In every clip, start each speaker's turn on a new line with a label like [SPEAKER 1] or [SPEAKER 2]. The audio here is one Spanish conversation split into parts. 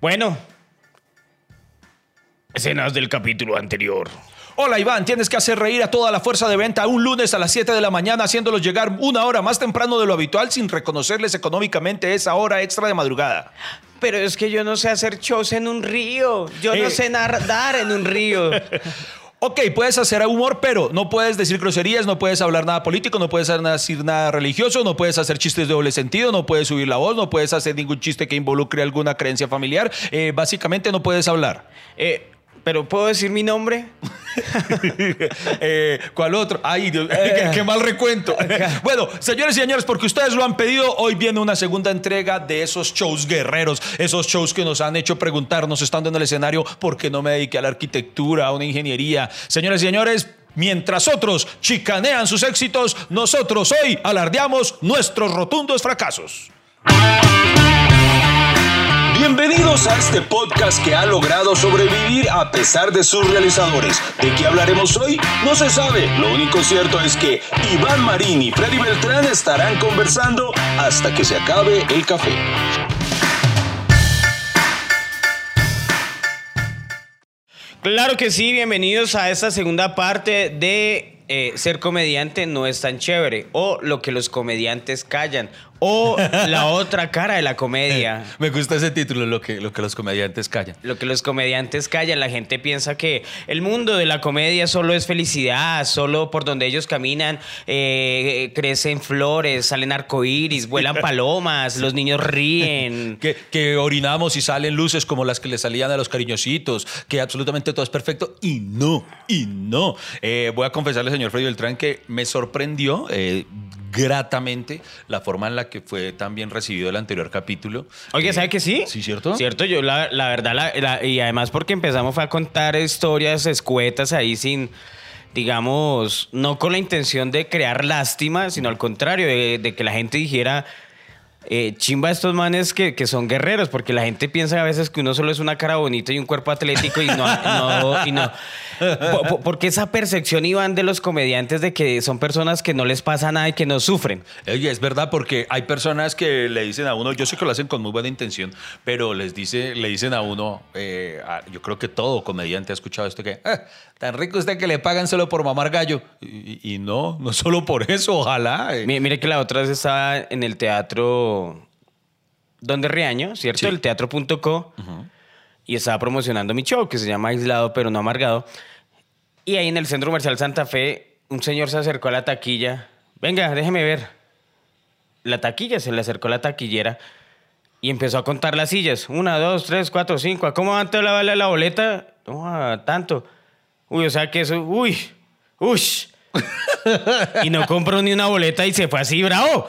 [SPEAKER 1] Bueno, escenas del capítulo anterior.
[SPEAKER 2] Hola Iván, tienes que hacer reír a toda la fuerza de venta un lunes a las 7 de la mañana haciéndolos llegar una hora más temprano de lo habitual sin reconocerles económicamente esa hora extra de madrugada.
[SPEAKER 1] Pero es que yo no sé hacer shows en un río. Yo no
[SPEAKER 2] Eh.
[SPEAKER 1] sé nadar en un río.
[SPEAKER 2] Ok, puedes hacer humor, pero no puedes decir groserías, no puedes hablar nada político, no puedes decir nada religioso, no puedes hacer chistes de doble sentido, no puedes subir la voz, no puedes hacer ningún chiste que involucre alguna creencia familiar. Eh, básicamente no puedes hablar.
[SPEAKER 1] Eh, ¿Pero puedo decir mi nombre?
[SPEAKER 2] Eh, ¿Cuál otro? Ay, Dios, qué, qué mal recuento. bueno, señores y señores, porque ustedes lo han pedido, hoy viene una segunda entrega de esos shows guerreros, esos shows que nos han hecho preguntarnos estando en el escenario por qué no me dediqué a la arquitectura, a una ingeniería. Señores y señores, mientras otros chicanean sus éxitos, nosotros hoy alardeamos nuestros rotundos fracasos.
[SPEAKER 3] Bienvenidos a este podcast que ha logrado sobrevivir a pesar de sus realizadores. ¿De qué hablaremos hoy? No se sabe. Lo único cierto es que Iván Marín y Freddy Beltrán estarán conversando hasta que se acabe el café.
[SPEAKER 1] Claro que sí, bienvenidos a esta segunda parte de eh, Ser comediante no es tan chévere o lo que los comediantes callan o la otra cara de la comedia.
[SPEAKER 2] Me gusta ese título, lo que, lo que los comediantes callan.
[SPEAKER 1] Lo que los comediantes callan, la gente piensa que el mundo de la comedia solo es felicidad, solo por donde ellos caminan eh, crecen flores, salen arcoíris, vuelan palomas, los niños ríen.
[SPEAKER 2] Que, que orinamos y salen luces como las que le salían a los cariñositos, que absolutamente todo es perfecto. Y no, y no. Eh, voy a confesarle, señor Freddy Beltrán, que me sorprendió eh, gratamente la forma en la que fue tan bien recibido el anterior capítulo.
[SPEAKER 1] Oye,
[SPEAKER 2] Eh,
[SPEAKER 1] ¿sabe que sí?
[SPEAKER 2] Sí, ¿cierto?
[SPEAKER 1] Cierto, yo la, la verdad, la- la- y además porque empezamos fue a contar historias escuetas ahí sin, digamos, no con la intención de crear lástima, sino al contrario, de, de que la gente dijera, eh, chimba estos manes que, que son guerreros, porque la gente piensa a veces que uno solo es una cara bonita y un cuerpo atlético y no... no, y no. Po- po- Porque esa percepción, Iván, de los comediantes de que son personas que no les pasa nada y que no sufren.
[SPEAKER 2] Oye, es verdad porque hay personas que le dicen a uno, yo sé que lo hacen con muy buena intención, pero les dice, le dicen a uno, eh, a- yo creo que todo comediante ha escuchado esto que, "Ah, tan rico usted que le pagan solo por mamar gallo. Y, y no, no solo por eso, ojalá. eh.
[SPEAKER 1] Mire, mire que la otra vez estaba en el teatro Donde Riaño, ¿cierto?
[SPEAKER 2] Sí.
[SPEAKER 1] El teatro.co. Y estaba promocionando mi show que se llama Aislado pero no amargado. Y ahí en el centro comercial Santa Fe, un señor se acercó a la taquilla. Venga, déjeme ver. La taquilla, se le acercó la taquillera y empezó a contar las sillas. Una, dos, tres, cuatro, cinco. ¿A ¿Cómo cuánto la vale la boleta? No, a tanto. Uy, o sea que eso. Uy, uy. y no compró ni una boleta y se fue así, bravo.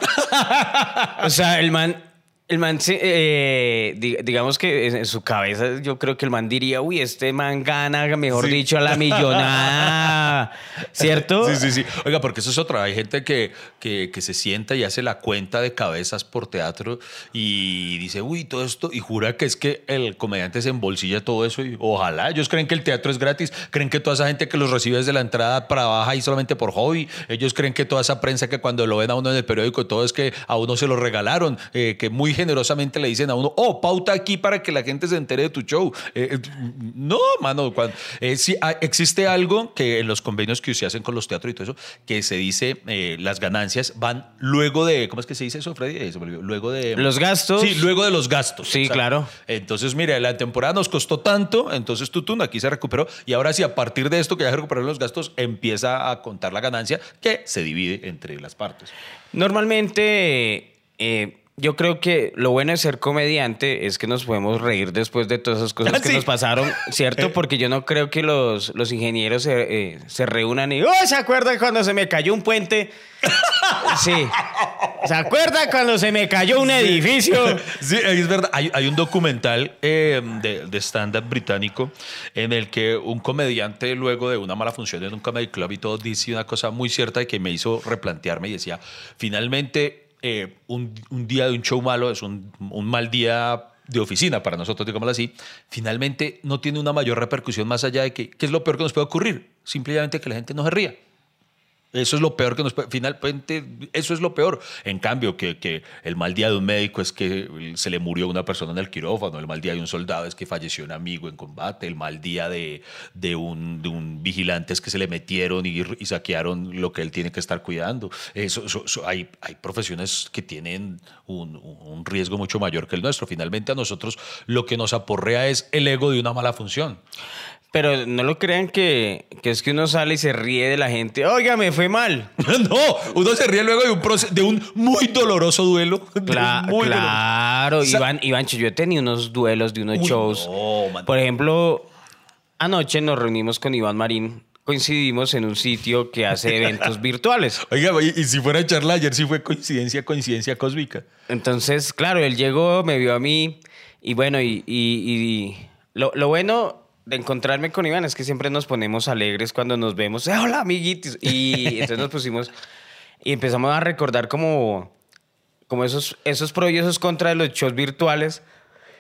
[SPEAKER 1] o sea, el man. El man, eh, di- digamos que en su cabeza, yo creo que el man diría, uy, este man gana, mejor
[SPEAKER 2] Sí.
[SPEAKER 1] dicho, a la millonada. ¿Cierto?
[SPEAKER 2] Sí, sí, sí. Oiga, porque eso es otra. Hay gente que, que, que se sienta y hace la cuenta de cabezas por teatro y dice, uy, todo esto, y jura que es que el comediante se embolsilla todo eso y ojalá. Ellos creen que el teatro es gratis, creen que toda esa gente que los recibe desde la entrada trabaja ahí solamente por hobby. Ellos creen que toda esa prensa que cuando lo ven a uno en el periódico, todo es que a uno se lo regalaron, eh, que muy generosamente le dicen a uno, oh, pauta aquí para que la gente se entere de tu show. Eh, eh, no, mano, cuando, eh, sí, ah, existe algo que en los convenios que se hacen con los teatros y todo eso, que se dice eh, las ganancias van luego de, ¿cómo es que se dice eso, Freddy? Se. Luego de...
[SPEAKER 1] Los gastos.
[SPEAKER 2] Sí, luego de los gastos.
[SPEAKER 1] Sí, claro.
[SPEAKER 2] Entonces, mire, la temporada nos costó tanto, entonces Tutun aquí se recuperó y ahora sí, a partir de esto que ya se recuperaron los gastos, empieza a contar la ganancia que se divide entre las partes.
[SPEAKER 1] Normalmente, eh, yo creo que lo bueno de ser comediante es que nos podemos reír después de todas esas cosas
[SPEAKER 2] Ah,
[SPEAKER 1] que nos pasaron, ¿cierto? Porque yo no creo que los, los ingenieros se, eh, se reúnan y, ¡oh, ¿se acuerdan cuando se me cayó un puente? Sí. ¿Se acuerdan cuando se me cayó un edificio?
[SPEAKER 2] Sí, es verdad. Hay, hay un documental eh, de, de stand-up británico en el que un comediante, luego de una mala función en un comedy club y todo, dice una cosa muy cierta y que me hizo replantearme y decía, finalmente, eh, un, un día de un show malo es un, un mal día de oficina para nosotros, digámoslo así, finalmente no tiene una mayor repercusión más allá de que, ¿qué es lo peor que nos puede ocurrir? Simplemente que la gente no se ría. Eso es lo peor que nos puede. Finalmente, eso es lo peor. En cambio, que, que, el mal día de un médico es que se le murió una persona en el quirófano, el mal día de un soldado es que falleció un amigo en combate, el mal día de, de, un, de un vigilante es que se le metieron y, y saquearon lo que él tiene que estar cuidando. Eso, hay, hay profesiones que tienen un, un riesgo mucho mayor que el nuestro. Finalmente, a nosotros lo que nos aporrea es el ego de una mala función.
[SPEAKER 1] Pero no lo crean que, que, es que uno sale y se ríe de la gente. Oiga, me fue mal.
[SPEAKER 2] no, uno se ríe luego de un, de un muy doloroso duelo.
[SPEAKER 1] claro, Iván, Iván, yo he tenido unos duelos de unos shows. Por ejemplo, anoche nos reunimos con Iván Marín. Coincidimos en un sitio que hace eventos virtuales.
[SPEAKER 2] Oiga, y si fuera charla ayer, sí fue coincidencia, coincidencia cósmica.
[SPEAKER 1] Entonces, claro, él llegó, me vio a mí y bueno, y, y, lo, lo bueno de encontrarme con Iván es que siempre nos ponemos alegres cuando nos vemos. ¡Eh, hola, amiguitos! Y entonces nos pusimos y empezamos a recordar como, como esos, esos pros y esos contras de los shows virtuales.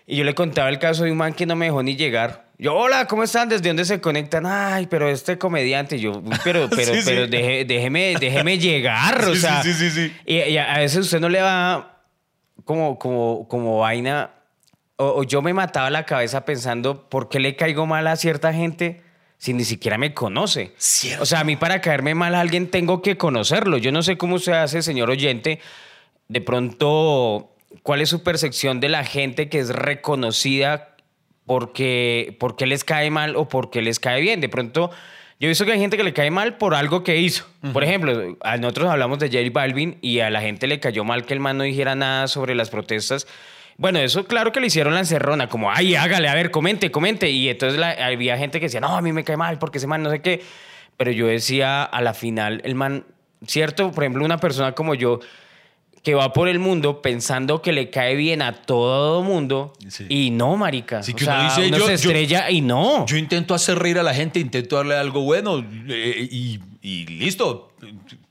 [SPEAKER 1] Y yo le contaba el caso de un man que no me dejó ni llegar. Yo, hola, ¿cómo están? ¿Desde dónde se conectan? Ay, pero este comediante. Yo, pero, pero, pero déjeme, déjeme llegar. o sea, sí, sí, sí, Y, y, a veces usted no le va como, como, como vaina o, yo me mataba la cabeza pensando, ¿por qué le caigo mal a cierta gente si ni siquiera me conoce? O sea, a mí para caerme mal a alguien tengo que conocerlo. Yo no sé cómo se hace, señor oyente, de pronto, ¿cuál es su percepción de la gente que es reconocida porque, porque les cae mal o porque les cae bien? De pronto... Yo he visto que hay gente que le cae mal por algo que hizo. Por ejemplo, a nosotros hablamos de Jerry Balvin y a la gente le cayó mal que el man no dijera nada sobre las protestas bueno, eso claro que le hicieron la encerrona, como, ay, hágale, a ver, comente, comente. Y entonces había gente que decía, no, a mí me cae mal porque ese man no sé qué. Pero yo decía, a la final, el man, cierto, por ejemplo, una persona como yo, que va por el mundo pensando que le cae bien a todo mundo y no, marica.
[SPEAKER 2] Sí, que o sea, uno,
[SPEAKER 1] dice, se estrella y no.
[SPEAKER 2] Yo intento hacer reír a la gente, intento darle algo bueno eh, y, y, listo.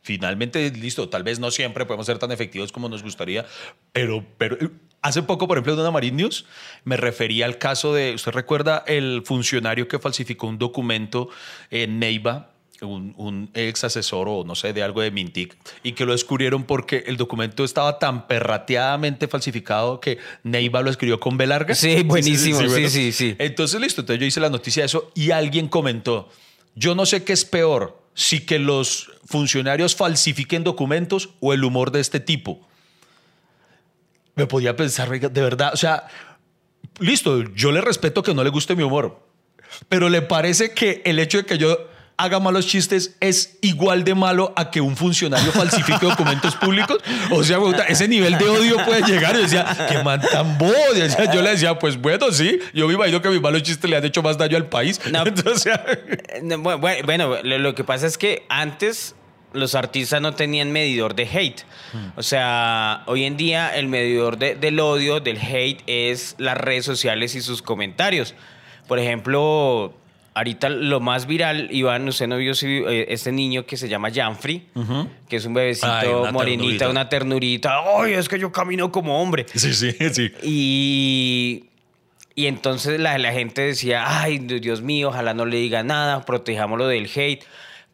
[SPEAKER 2] Finalmente, listo. Tal vez no siempre podemos ser tan efectivos como nos gustaría, pero, pero Hace poco, por ejemplo, en una Marine News, me refería al caso de, ¿usted recuerda el funcionario que falsificó un documento en Neiva? Un, ex asesor o no sé, de algo de Mintic, y que lo descubrieron porque el documento estaba tan perrateadamente falsificado que Neiva lo escribió con B larga.
[SPEAKER 1] Sí, buenísimo, sí, sí, sí,
[SPEAKER 2] Entonces, listo, entonces yo hice la noticia de eso y alguien comentó, yo no sé qué es peor, si que los funcionarios falsifiquen documentos o el humor de este tipo me podía pensar, de verdad, o sea, listo, yo le respeto que no le guste mi humor, pero le parece que el hecho de que yo haga malos chistes es igual de malo a que un funcionario falsifique documentos públicos. O sea, ese nivel de odio puede llegar. Yo decía, qué man tan bobo. Yo le decía, pues bueno, sí, yo me imagino que mis malos chistes le han hecho más daño al país. Entonces,
[SPEAKER 1] bueno, lo que pasa es que antes los artistas no tenían medidor de hate. O sea, hoy en día el medidor del odio, del hate, es las redes sociales y sus comentarios. Por ejemplo, ahorita lo más viral, Iván, usted no vio eh, este niño que se llama Janfrey, que es un bebecito morenita, una ternurita. ¡Ay, es que yo camino como hombre!
[SPEAKER 2] Sí, sí, sí.
[SPEAKER 1] Y, y entonces la, la gente decía, ¡ay, Dios mío, ojalá no le diga nada, protejámoslo del hate!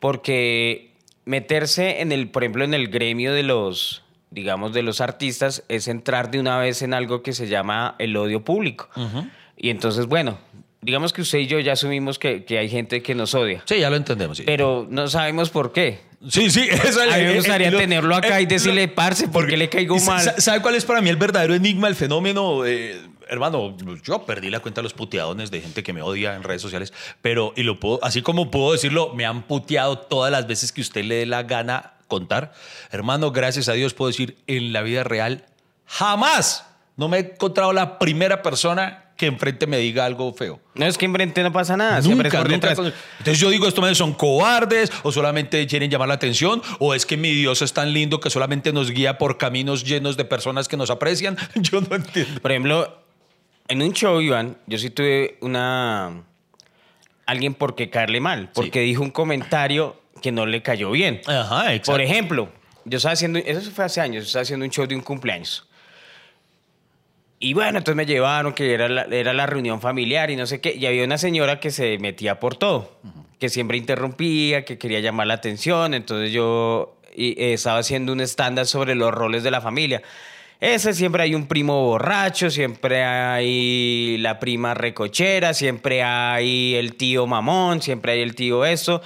[SPEAKER 1] Porque meterse en el, por ejemplo, en el gremio de los, digamos, de los artistas es entrar de una vez en algo que se llama el odio público. Y entonces, bueno, digamos que usted y yo ya asumimos que, hay gente que nos odia.
[SPEAKER 2] Sí, ya lo entendemos.
[SPEAKER 1] Pero no sabemos por qué.
[SPEAKER 2] Sí, sí, eso
[SPEAKER 1] A mí me gustaría tenerlo acá y decirle, parce, ¿por qué le caigo mal?
[SPEAKER 2] ¿Sabe cuál es para mí el verdadero enigma, el fenómeno? Eh, hermano, yo perdí la cuenta de los puteadones de gente que me odia en redes sociales, pero, y lo puedo, así como puedo decirlo, me han puteado todas las veces que usted le dé la gana contar. Hermano, gracias a Dios puedo decir, en la vida real, jamás no me he encontrado la primera persona que enfrente me diga algo feo.
[SPEAKER 1] No es que enfrente no pasa nada. Nunca, siempre
[SPEAKER 2] nunca. Entonces yo digo, estos son cobardes o solamente quieren llamar la atención o es que mi Dios es tan lindo que solamente nos guía por caminos llenos de personas que nos aprecian. Yo no entiendo.
[SPEAKER 1] Por ejemplo, en un show, Iván, yo sí tuve una... Alguien por qué caerle mal, porque dijo un comentario que no le cayó bien.
[SPEAKER 2] Ajá, exacto.
[SPEAKER 1] Por ejemplo, yo estaba haciendo, eso fue hace años, yo estaba haciendo un show de un cumpleaños. Y bueno, entonces me llevaron, que era la, era la reunión familiar y no sé qué, y había una señora que se metía por todo, que siempre interrumpía, que quería llamar la atención. Entonces yo y, eh, estaba haciendo un estándar sobre los roles de la familia. Ese siempre hay un primo borracho, siempre hay la prima recochera, siempre hay el tío mamón, siempre hay el tío eso.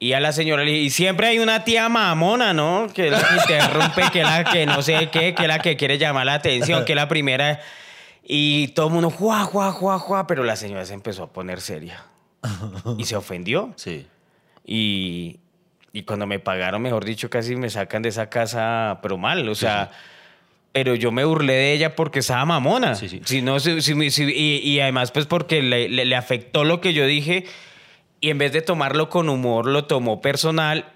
[SPEAKER 1] Y a la señora le y siempre hay una tía mamona, ¿no? Que la que interrumpe, que la que no sé qué, que la que quiere llamar la atención, que la primera. Y todo el mundo, juá, juá, juá, juá, pero la señora se empezó a poner seria. Y se ofendió.
[SPEAKER 2] Sí.
[SPEAKER 1] Y, y cuando me pagaron, mejor dicho, casi me sacan de esa casa, pero mal, o sea. Pero yo me burlé de ella porque estaba mamona.
[SPEAKER 2] Sí, sí.
[SPEAKER 1] Si no, si- si- si- y, y además, pues porque le, le- le afectó lo que yo dije. Y en vez de tomarlo con humor, lo tomó personal.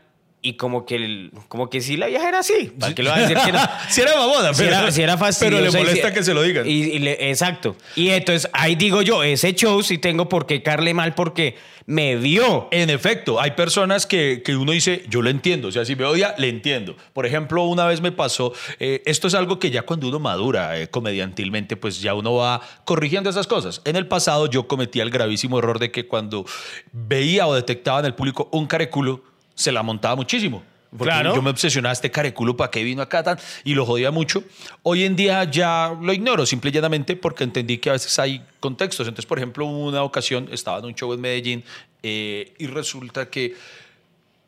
[SPEAKER 1] Y como que, el- como que sí, la vieja era así. ¿Para qué le va a decir que no?
[SPEAKER 2] Si era mamona,
[SPEAKER 1] Si
[SPEAKER 2] pero,
[SPEAKER 1] era, si era
[SPEAKER 2] pero le molesta que se lo digan.
[SPEAKER 1] Y, y le- exacto. Y entonces ahí digo yo, ese show sí tengo por qué carle mal porque me vio.
[SPEAKER 2] En efecto, hay personas que, que uno dice, yo lo entiendo, o sea, si me odia, le entiendo. Por ejemplo, una vez me pasó, eh, esto es algo que ya cuando uno madura eh, comediantilmente, pues ya uno va corrigiendo esas cosas. En el pasado yo cometía el gravísimo error de que cuando veía o detectaba en el público un careculo, se la montaba muchísimo. Porque
[SPEAKER 1] Claro.
[SPEAKER 2] yo me obsesionaba este careculo para qué vino acá tan y lo jodía mucho. Hoy en día ya lo ignoro, simple y llanamente porque entendí que a veces hay contextos. Entonces, por ejemplo, una ocasión estaba en un show en Medellín eh, y resulta que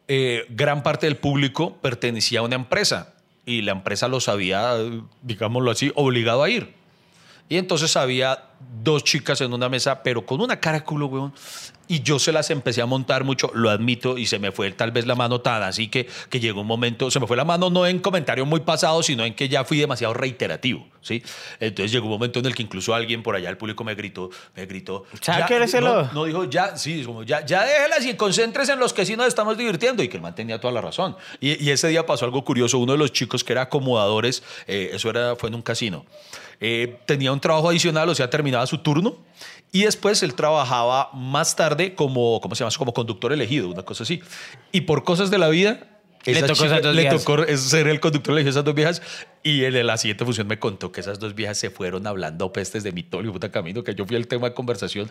[SPEAKER 2] eh, gran parte del público pertenecía a una empresa y la empresa los había, digámoslo así, obligado a ir. Y entonces había dos chicas en una mesa, pero con una cara culo, weón. Y yo se las empecé a montar mucho, lo admito, y se me fue tal vez la mano tan así que, que llegó un momento, se me fue la mano no en comentario muy pasado, sino en que ya fui demasiado reiterativo, ¿sí? Entonces llegó un momento en el que incluso alguien por allá, el público me gritó, me gritó.
[SPEAKER 1] ¿Sabe
[SPEAKER 2] "Ya", no, no dijo ya, sí, como ya, ya déjelas y concéntrese en los que sí nos estamos divirtiendo. Y que el man tenía toda la razón. Y, y ese día pasó algo curioso. Uno de los chicos que era acomodadores, eh, eso era, fue en un casino, eh, tenía un trabajo adicional, o sea, terminaba su turno. Y después él trabajaba más tarde como, ¿cómo se llama? Como conductor elegido, una cosa así. Y por cosas de la vida.
[SPEAKER 1] Le tocó
[SPEAKER 2] le es ser el conductor elegido de esas dos viejas. Y en la siguiente función me contó que esas dos viejas se fueron hablando pestes de mi tolio, puta camino, que yo fui el tema de conversación.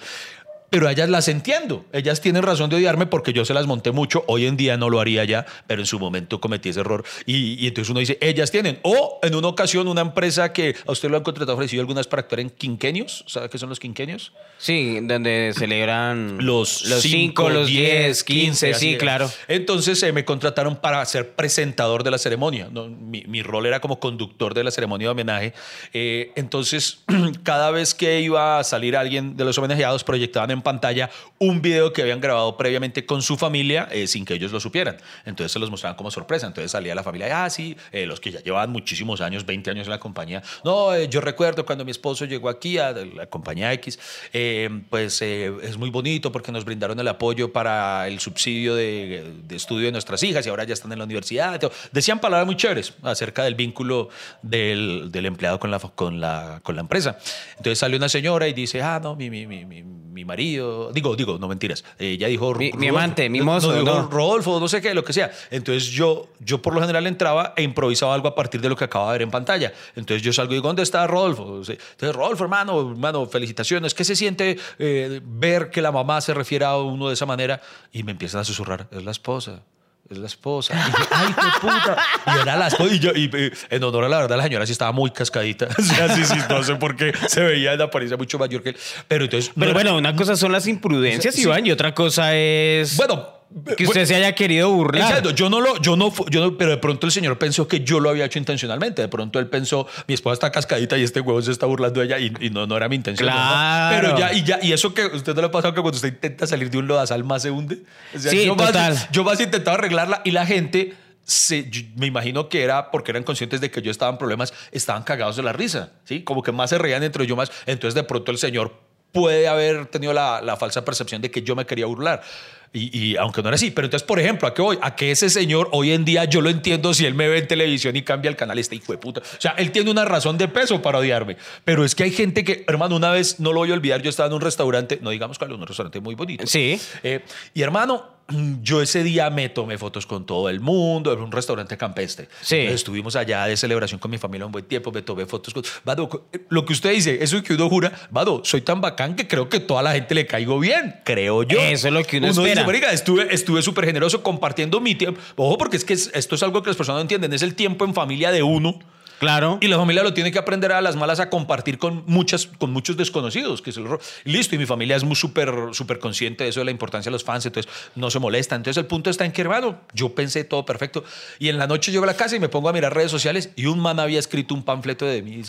[SPEAKER 2] Pero ellas las entiendo. Ellas tienen razón de odiarme porque yo se las monté mucho. Hoy en día no lo haría ya, pero en su momento cometí ese error. Y, y entonces uno dice, ellas tienen. O en una ocasión, una empresa que a usted lo han contratado ofrecido algunas para actuar en quinquenios. ¿Sabe qué son los quinquenios?
[SPEAKER 1] Sí, donde celebran
[SPEAKER 2] Los
[SPEAKER 1] los 5, los 10, 15,
[SPEAKER 2] así
[SPEAKER 1] sí, claro.
[SPEAKER 2] Entonces eh, me contrataron para ser presentador de la ceremonia. ¿no? Mi, mi rol era como conductor de la ceremonia de homenaje. Eh, entonces, cada vez que iba a salir alguien de los homenajeados, proyectaban en pantalla un video que habían grabado previamente con su familia eh, sin que ellos lo supieran. Entonces se los mostraban como sorpresa. Entonces salía la familia, ah, sí, eh, los que ya llevaban muchísimos años, 20 años en la compañía. No, eh, yo recuerdo cuando mi esposo llegó aquí a la compañía X, eh, pues eh, es muy bonito porque nos brindaron el apoyo para el subsidio de, de estudio de nuestras hijas y ahora ya están en la universidad. Decían palabras muy chéveres acerca del vínculo del, del empleado con la, con, la, con la empresa. Entonces sale una señora y dice, ah, no, mi, mi, mi, mi, mi marido, digo, digo, no mentiras, ella dijo...
[SPEAKER 1] Mi- mi amante, mi
[SPEAKER 2] No,
[SPEAKER 1] mozo,
[SPEAKER 2] dijo
[SPEAKER 1] no.
[SPEAKER 2] Rodolfo, no sé qué, lo que sea. Entonces yo, yo por lo general entraba e improvisaba algo a partir de lo que acababa de ver en pantalla. Entonces yo salgo y digo, ¿dónde está Rodolfo? Entonces, Rodolfo, hermano, hermano, felicitaciones. ¿Qué se siente eh, ver que la mamá se refiere a uno de esa manera? Y me empiezan a susurrar, es la esposa. Es la esposa. Y yo, ¡ay, qué puta! Y era la esposa. Y yo, y, en honor a la verdad, la señora sí estaba muy cascadita. O sea, sí, sí, no sé por qué se veía en apariencia mucho mayor que él. Pero entonces. no
[SPEAKER 1] Pero
[SPEAKER 2] era-
[SPEAKER 1] bueno, una cosa son las imprudencias. Iván, y otra cosa es
[SPEAKER 2] Bueno,
[SPEAKER 1] que usted se haya querido burlar.
[SPEAKER 2] Exacto, yo no lo, yo no, yo no- pero de pronto el señor pensó que yo lo había hecho intencionalmente. De pronto él pensó, mi esposa está cascadita y este huevo se está burlando de ella y, y no, no era mi intención. ¿no?
[SPEAKER 1] Claro.
[SPEAKER 2] Pero ya, y ya, y eso que a usted no le ha pasado que cuando usted intenta salir de un lodazal más se hunde. O sea,
[SPEAKER 1] Sí,
[SPEAKER 2] yo más-
[SPEAKER 1] total.
[SPEAKER 2] yo más intentaba arreglarla y la gente, se, me imagino que era porque eran conscientes de que yo estaba en problemas, estaban cagados de la risa, ¿sí? Como que más se reían entre yo más. Entonces de pronto el señor puede haber tenido la, la falsa percepción de que yo me quería burlar. Y, y aunque no era así, pero entonces, por ejemplo, ¿a qué voy? A que ese señor hoy en día yo lo entiendo si él me ve en televisión y cambia el canal, este hijo de puta. O sea, él tiene una razón de peso para odiarme. Pero es que hay gente que, hermano, una vez no lo voy a olvidar, yo estaba en un restaurante, no digamos cuál, un restaurante muy bonito.
[SPEAKER 1] Sí.
[SPEAKER 2] Eh, y hermano, yo ese día me tomé fotos con todo el mundo, en un restaurante campestre.
[SPEAKER 1] Sí.
[SPEAKER 2] Entonces, estuvimos allá de celebración con mi familia un buen tiempo, me tomé fotos con... Vado, co- lo que usted dice, eso que uno jura, Vado, soy tan bacán que creo que toda la gente le caigo bien, creo yo.
[SPEAKER 1] Eso es lo que uno
[SPEAKER 2] dice,
[SPEAKER 1] espera.
[SPEAKER 2] "Marica, estuve estuve súper generoso compartiendo mi tiempo. Ojo, porque es que es- esto es algo que las personas no entienden, es el tiempo en familia de uno.
[SPEAKER 1] Claro.
[SPEAKER 2] Y la familia lo tiene que aprender a las malas a compartir con, muchas, con muchos desconocidos. Que ro- Listo, y mi familia es muy súper súper consciente de eso, de la importancia de los fans, entonces no se molesta. Entonces el punto está en que, hermano, yo pensé todo perfecto. Y en la noche llego a la casa y me pongo a mirar redes sociales y un man había escrito un panfleto de mí.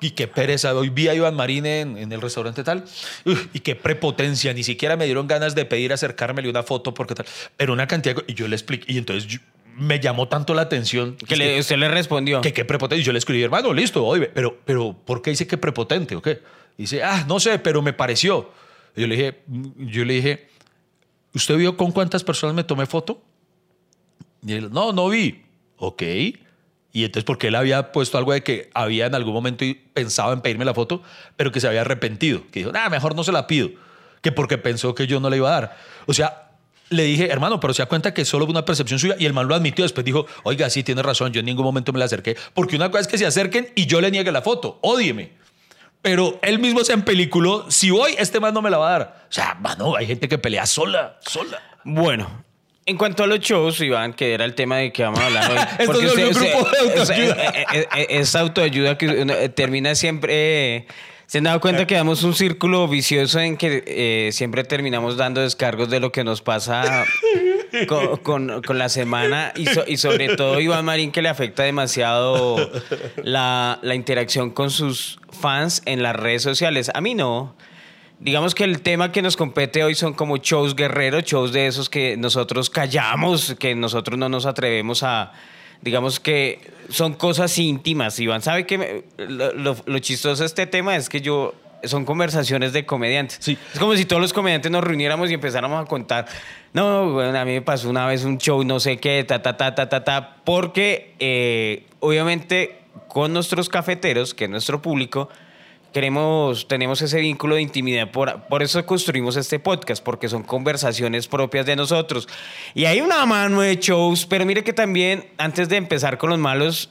[SPEAKER 2] y qué pereza, hoy vi a Iván Marín en, en el restaurante tal. Y qué prepotencia, ni siquiera me dieron ganas de pedir acercármele una foto porque tal. Pero una cantidad Y yo le expliqué, y entonces me llamó tanto la atención.
[SPEAKER 1] Que le- usted le respondió.
[SPEAKER 2] Que qué prepotente. Yo le escribí, hermano, listo, oye, pero, pero ¿por qué dice que prepotente o qué? Dice, ah, no sé, pero me pareció. Y yo le dije, yo le dije, ¿usted vio con cuántas personas me tomé foto? Y él, no, no vi. Ok. Y entonces, porque él había puesto algo de que había en algún momento y pensaba en pedirme la foto, pero que se había arrepentido. Que dijo, nada, mejor no se la pido. Que porque pensó que yo no le iba a dar. O sea, le dije, hermano, pero se da cuenta que solo una percepción suya. Y el man lo admitió. Después dijo, oiga, sí, tiene razón, yo en ningún momento me la acerqué. Porque una cosa es que se acerquen y yo le niegue la foto. Ódieme. Pero él mismo se empeliculó. Si voy, este man no me la va a dar. O sea, mano, hay gente que pelea sola, sola.
[SPEAKER 1] Bueno, en cuanto a los shows, Iván, que era el tema de que vamos a hablar hoy.
[SPEAKER 2] Esto
[SPEAKER 1] porque
[SPEAKER 2] se volvió
[SPEAKER 1] usted-
[SPEAKER 2] un grupo
[SPEAKER 1] usted-
[SPEAKER 2] de
[SPEAKER 1] es-
[SPEAKER 2] autoayuda.
[SPEAKER 1] es- es- es- es autoayuda que uno, eh, termina siempre. eh, ¿Se han dado cuenta que damos un círculo vicioso en que eh, siempre terminamos dando descargos de lo que nos pasa con, con- con la semana? Y, so- y sobre todo Iván Marín, que le afecta demasiado la, la interacción con sus fans en las redes sociales. A mí no. Digamos que el tema que nos compete hoy son como shows guerreros, shows de esos que nosotros callamos, que nosotros no nos atrevemos a, digamos que son cosas íntimas. Iván sabe que me- lo, lo- lo chistoso de este tema es que yo son conversaciones de comediantes.
[SPEAKER 2] Sí.
[SPEAKER 1] Es como si todos los comediantes nos reuniéramos y empezáramos a contar. No, bueno, a mí me pasó una vez un show, no sé qué, ta, ta, ta, ta, ta, ta, porque eh, obviamente con nuestros cafeteros, que es nuestro público, queremos, tenemos ese vínculo de intimidad, por, por eso construimos este podcast, porque son conversaciones propias de nosotros. Y hay una mano de shows, pero mire que también, antes de empezar con los malos,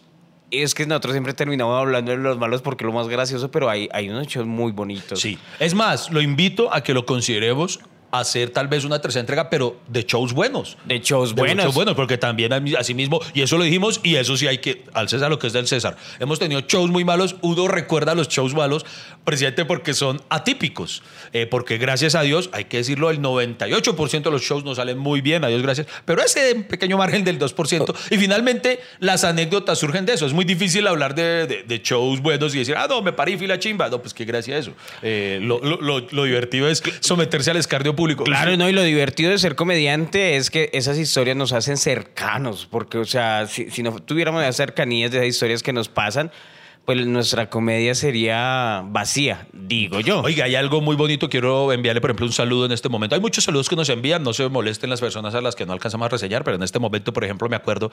[SPEAKER 1] es que nosotros siempre terminamos hablando de los malos porque es lo más gracioso, pero hay, hay unos shows muy bonitos.
[SPEAKER 2] Sí. Es más, lo invito a que lo consideremos hacer tal vez una tercera entrega, pero de shows buenos.
[SPEAKER 1] De shows
[SPEAKER 2] De
[SPEAKER 1] buenos.
[SPEAKER 2] shows buenos, porque también así mismo, y eso lo dijimos, y eso sí hay que, al César lo que es del César. Hemos tenido shows muy malos, uno recuerda los shows malos precisamente porque son atípicos, Eh, porque gracias a Dios, hay que decirlo, el 98% de los shows nos salen muy bien, a Dios gracias, pero ese pequeño margen del 2%, y finalmente las anécdotas surgen de eso. Es muy difícil hablar de, de- de shows buenos y decir, ah, no, me parí y fui la chimba. No, pues qué gracia eso. Eh, lo, lo- lo- lo divertido es someterse al escardio público.
[SPEAKER 1] Claro, no, y lo divertido de ser comediante es que esas historias nos hacen cercanos, porque, o sea, si, si no tuviéramos las cercanías de esas historias que nos pasan, pues nuestra comedia sería vacía, digo yo.
[SPEAKER 2] Oiga, hay algo muy bonito. Quiero enviarle, por ejemplo, un saludo en este momento. Hay muchos saludos que nos envían. No se molesten las personas a las que no alcanzamos a reseñar, pero en este momento, por ejemplo, me acuerdo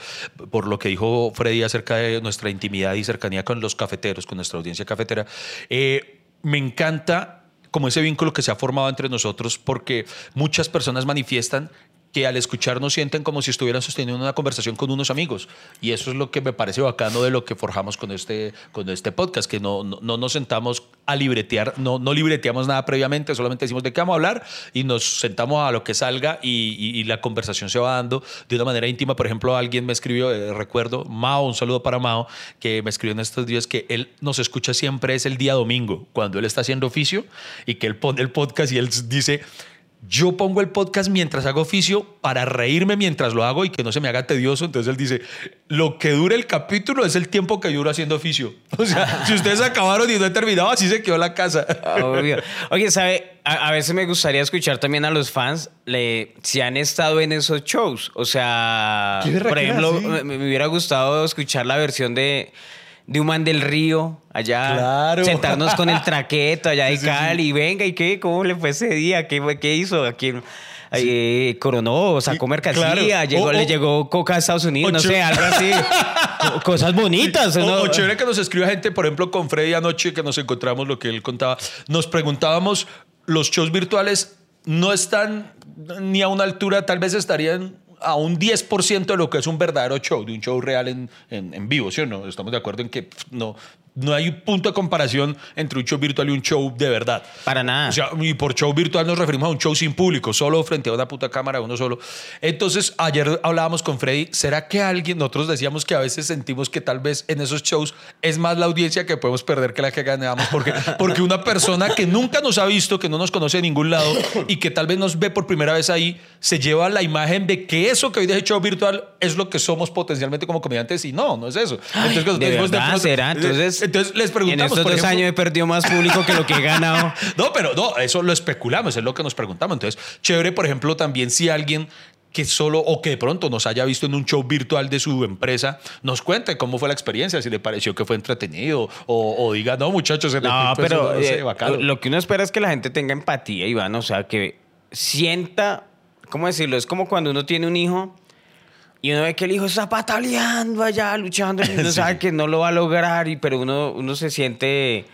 [SPEAKER 2] por lo que dijo Freddy acerca de nuestra intimidad y cercanía con los cafeteros, con nuestra audiencia cafetera. Eh, me encanta como ese vínculo que se ha formado entre nosotros porque muchas personas manifiestan que al escucharnos sienten como si estuvieran sosteniendo una conversación con unos amigos. Y eso es lo que me parece bacano de lo que forjamos con este, con este podcast, que no, no, no nos sentamos a libretear, no, no libreteamos nada previamente, solamente decimos de qué vamos a hablar y nos sentamos a lo que salga y, la conversación se va dando de una manera íntima. Por ejemplo, alguien me escribió, eh, recuerdo, Mao, un saludo para Mao, que me escribió en estos días que él nos escucha siempre es el día domingo, cuando él está haciendo oficio y que él pone el podcast y él dice... Yo pongo el podcast mientras hago oficio para reírme mientras lo hago y que no se me haga tedioso. Entonces él dice, lo que dura el capítulo es el tiempo que dura haciendo oficio. O sea, si ustedes acabaron y no he terminado, así se quedó la casa.
[SPEAKER 1] Obvio. Oye, ¿sabe? A, a veces me gustaría escuchar también a los fans le, si han estado en esos shows. O sea, por ejemplo, me hubiera gustado escuchar la versión de, de Human del Río, allá.
[SPEAKER 2] Claro.
[SPEAKER 1] Sentarnos con el traqueto allá de
[SPEAKER 2] Sí, sí,
[SPEAKER 1] Cali. Venga, ¿y qué? ¿Cómo le fue ese día? ¿Qué, fue- qué hizo? ¿A quién? Eh, coronó, sacó
[SPEAKER 2] Sí,
[SPEAKER 1] mercancía,
[SPEAKER 2] claro.
[SPEAKER 1] llegó, le llegó coca a Estados Unidos, no sé, algo así. Co- Cosas bonitas.
[SPEAKER 2] O,
[SPEAKER 1] ¿no?
[SPEAKER 2] o chévere que nos escriba gente, por ejemplo, con Freddy anoche que nos encontramos lo que él contaba. Nos preguntábamos, los shows virtuales no están ni a una altura, tal vez estarían a un 10% de lo que es un verdadero show, de un show real en, en, en vivo, ¿sí o no? Estamos de acuerdo en que no, no hay un punto de comparación entre un show virtual y un show de verdad.
[SPEAKER 1] Para nada.
[SPEAKER 2] O sea, y por show virtual nos referimos a un show sin público, solo frente a una puta cámara, uno solo. Entonces, ayer hablábamos con Freddy, ¿será que alguien, nosotros decíamos que a veces sentimos que tal vez en esos shows es más la audiencia que podemos perder que la que ganamos? Porque, porque una persona que nunca nos ha visto, que no nos conoce de ningún lado y que tal vez nos ve por primera vez ahí, se lleva la imagen de que eso que hoy de show virtual es lo que somos potencialmente como comediantes y no, no es eso. Entonces, cuando
[SPEAKER 1] ¿de verdad será? Entonces,
[SPEAKER 2] entonces les
[SPEAKER 1] en
[SPEAKER 2] preguntamos.
[SPEAKER 1] estos
[SPEAKER 2] por
[SPEAKER 1] dos
[SPEAKER 2] ejemplo-
[SPEAKER 1] años he perdido más público que lo que he ganado.
[SPEAKER 2] no, pero no, eso lo especulamos, es lo que nos preguntamos. Entonces, chévere, por ejemplo, también si alguien que solo o que de pronto nos haya visto en un show virtual de su empresa, nos cuente cómo fue la experiencia, si le pareció que fue entretenido o, o diga, no, muchachos, en
[SPEAKER 1] No,
[SPEAKER 2] efecto, eso
[SPEAKER 1] pero
[SPEAKER 2] no sé,
[SPEAKER 1] eh,
[SPEAKER 2] bacano".
[SPEAKER 1] lo que uno espera es que la gente tenga empatía, Iván. O sea, que sienta, ¿cómo decirlo? Es como cuando uno tiene un hijo y uno ve que el hijo está pataleando allá, luchando, y uno
[SPEAKER 2] Sí.
[SPEAKER 1] sabe que no lo va a lograr, y, pero uno, uno se siente...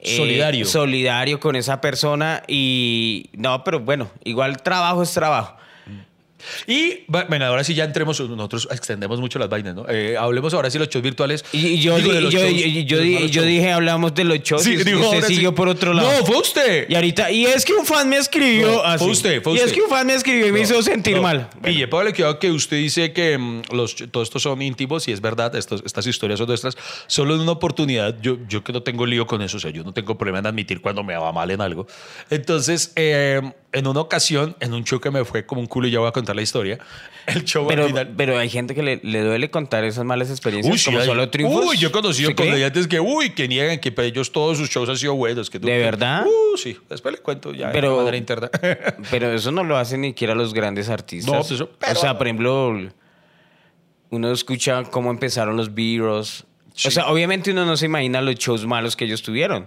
[SPEAKER 1] eh,
[SPEAKER 2] Solidario.
[SPEAKER 1] solidario con esa persona y no, pero bueno, igual trabajo es trabajo.
[SPEAKER 2] Y bueno, ahora sí ya entremos, nosotros extendemos mucho las vainas, ¿no? Eh, hablemos ahora sí los shows virtuales.
[SPEAKER 1] Y, yo,
[SPEAKER 2] Digo,
[SPEAKER 1] di- yo,
[SPEAKER 2] shows-
[SPEAKER 1] yo
[SPEAKER 2] los
[SPEAKER 1] di- yo dije, hablamos de los shows
[SPEAKER 2] Sí,
[SPEAKER 1] y usted
[SPEAKER 2] digo, ahora sí.
[SPEAKER 1] siguió por otro lado.
[SPEAKER 2] No, fue usted.
[SPEAKER 1] Y ahorita, y es que un fan me escribió
[SPEAKER 2] No,
[SPEAKER 1] así.
[SPEAKER 2] fue usted, fue
[SPEAKER 1] Y es
[SPEAKER 2] usted.
[SPEAKER 1] que un fan me escribió y me hizo sentir
[SPEAKER 2] No,
[SPEAKER 1] mal.
[SPEAKER 2] Pille, póngale cuidado que usted dice que mm, los, todos estos son íntimos y es verdad, estos- estas historias son nuestras. Solo en una oportunidad, yo, yo que no tengo lío con eso, o sea, yo no tengo problema en admitir cuando me va mal en algo. Entonces, eh, en una ocasión, en un show que me fue como un culo, y ya voy a contar la historia, el show
[SPEAKER 1] Pero,
[SPEAKER 2] al final...
[SPEAKER 1] pero hay gente que le, le duele contar esas malas experiencias
[SPEAKER 2] Uy, sí,
[SPEAKER 1] como
[SPEAKER 2] hay-
[SPEAKER 1] solo triunfos.
[SPEAKER 2] Uy, yo he conocido comediantes que, uy, que niegan que para ellos todos sus shows han sido buenos. Que
[SPEAKER 1] ¿De
[SPEAKER 2] que-
[SPEAKER 1] verdad?
[SPEAKER 2] Uh, sí, después le cuento ya
[SPEAKER 1] Pero-
[SPEAKER 2] de manera interna.
[SPEAKER 1] Pero eso no lo hacen ni siquiera los grandes artistas.
[SPEAKER 2] No, pues eso- pero-
[SPEAKER 1] O sea, por ejemplo, uno escucha cómo empezaron los Beatles.
[SPEAKER 2] Sí.
[SPEAKER 1] O sea, obviamente uno no se imagina los shows malos que ellos tuvieron,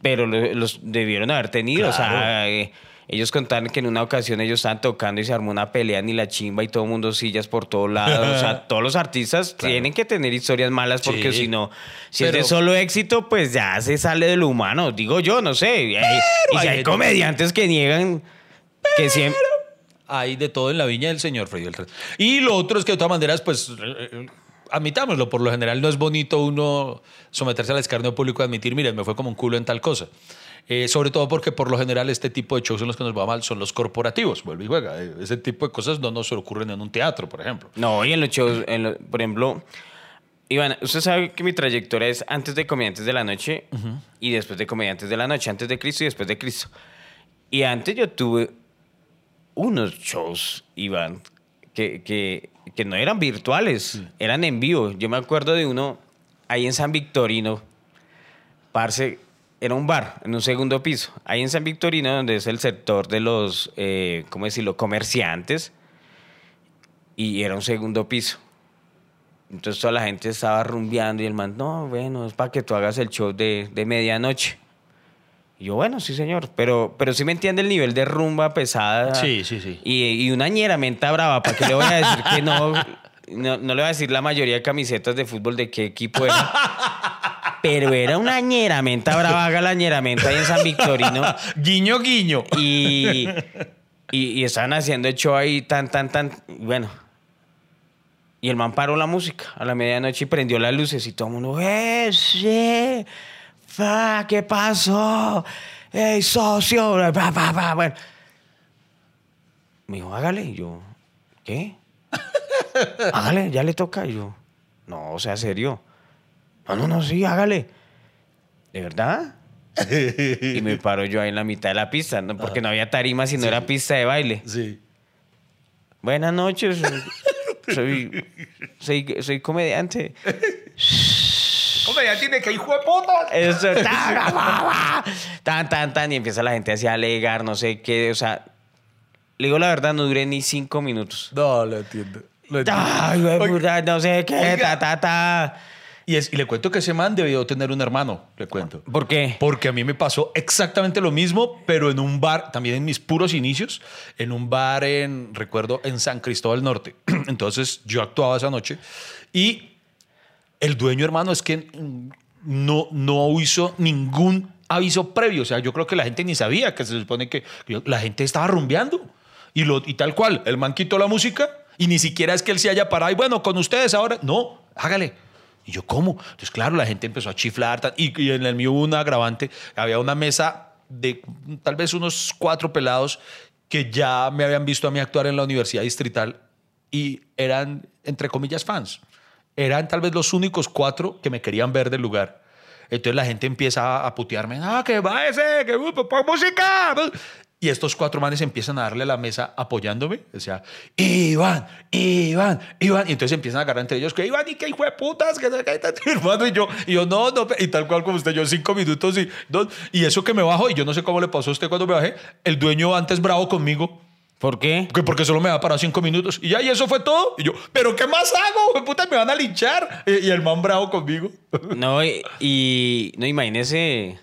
[SPEAKER 1] pero lo- los debieron haber tenido. O sea,
[SPEAKER 2] Claro.
[SPEAKER 1] eh, ellos contaron que en una ocasión ellos estaban tocando y se armó una pelea ni la chimba y todo el mundo sillas por todos lados. o sea, todos los artistas
[SPEAKER 2] Claro.
[SPEAKER 1] tienen que tener historias malas porque
[SPEAKER 2] Sí.
[SPEAKER 1] si no, si es
[SPEAKER 2] Pero-
[SPEAKER 1] de solo éxito, pues ya se sale de lo humano. Digo yo, no sé. Y hay- y si
[SPEAKER 2] hay
[SPEAKER 1] hay comediantes que niegan que siempre...
[SPEAKER 2] Hay de todo en la viña del señor Freddy Beltrán. Y lo otro es que de todas maneras, pues, eh, eh, admitámoslo, por lo general no es bonito uno someterse al escarnio público y admitir, miren, me fue como un culo en tal cosa. Eh, sobre todo porque por lo general este tipo de shows en los que nos va mal son los corporativos. Vuelve y juega. Eh, Ese tipo de cosas no nos ocurren en un teatro, por ejemplo.
[SPEAKER 1] No, y en los shows, en lo- por ejemplo, Iván, usted sabe que mi trayectoria es antes de Comediantes de la Noche y después de Comediantes de la Noche, antes de Cristo y después de Cristo. Y antes yo tuve unos shows, Iván, que, que, que no eran virtuales, eran en vivo. Yo me acuerdo de uno ahí en San Victorino, parce, era un bar en un segundo piso, ahí en San Victorino, donde es el sector de los, eh, ¿cómo decirlo?, comerciantes y era un segundo piso. Entonces toda la gente estaba rumbeando y el man, no, bueno, es para que tú hagas el show de, de medianoche. Y yo, bueno, sí, señor, pero, pero sí me entiende el nivel de rumba pesada.
[SPEAKER 2] Sí, sí, sí.
[SPEAKER 1] Y, y una ñeramenta brava, ¿para qué le voy a decir que no, no? No le voy a decir la mayoría de camisetas de fútbol de qué equipo era. Pero era una ñeramenta brava, haga la ñeramenta ahí en San Victorino.
[SPEAKER 2] guiño, guiño.
[SPEAKER 1] Y, y, y estaban haciendo el show ahí tan, tan, tan. Bueno. Y el man paró la música a la medianoche y prendió las luces y todo el mundo, ¡eh, sí! Fa, ¿Qué pasó? ¡Ey, socio! Pa, pa, pa. Bueno. Me dijo, hágale. Y yo, ¿qué? hágale, ya le toca. Y yo, no, o sea, serio. No, no, no, sí, hágale. ¿De verdad? y me paro yo ahí en la mitad de la pista, ¿no? porque no había tarima, sino era pista de baile.
[SPEAKER 2] Sí.
[SPEAKER 1] Buenas noches, soy, soy, soy comediante.
[SPEAKER 2] Ya tiene que hijo de puta.
[SPEAKER 1] Eso, tan, tan, tan, y empieza la gente así a alegar, no sé qué, o sea, le digo la verdad, no duré ni cinco minutos.
[SPEAKER 2] No, lo entiendo. Lo entiendo.
[SPEAKER 1] Ay, no sé qué,
[SPEAKER 2] Oiga.
[SPEAKER 1] ta, ta, ta.
[SPEAKER 2] Y, es- y le cuento que ese man debió tener un hermano, le cuento.
[SPEAKER 1] ¿Por qué?
[SPEAKER 2] Porque a mí me pasó exactamente lo mismo, pero en un bar, también en mis puros inicios, en un bar en, recuerdo, en San Cristóbal Norte. Entonces yo actuaba esa noche y el dueño hermano es que no, no hizo ningún aviso previo. O sea, yo creo que la gente ni sabía que se supone que que la gente estaba rumbeando. Y, lo, y tal cual, el man quitó la música y ni siquiera es que él se haya parado y bueno, con ustedes ahora. No, hágale. Y yo, ¿cómo? Entonces, claro, la gente empezó a chiflar. Y, y en el mío hubo un agravante. Había una mesa de tal vez unos cuatro pelados que ya me habían visto a mí actuar en la Universidad Distrital y eran, entre comillas, fans. Eran tal vez los únicos cuatro que me querían ver del lugar. Entonces la gente empieza a putearme, ah, que va ese, que uh, música. Y estos cuatro manes empiezan a darle la mesa apoyándome. O sea, Iván, Iván, Iván. Y entonces empiezan a agarrar entre ellos que Iván y que hijo de putas, que tu hermano. Y yo, y yo, no, no. Y tal cual como usted, yo cinco minutos y, no, y eso que me bajo. Y yo no sé cómo le pasó a usted cuando me bajé. El dueño antes bravo conmigo.
[SPEAKER 1] ¿Por qué?
[SPEAKER 2] Que porque solo me va para cinco minutos. Y ya, y eso fue todo. Y yo, ¿pero qué más hago? Puta, me van a linchar. Y, y el man bravo conmigo.
[SPEAKER 1] No, y, y- no imagínese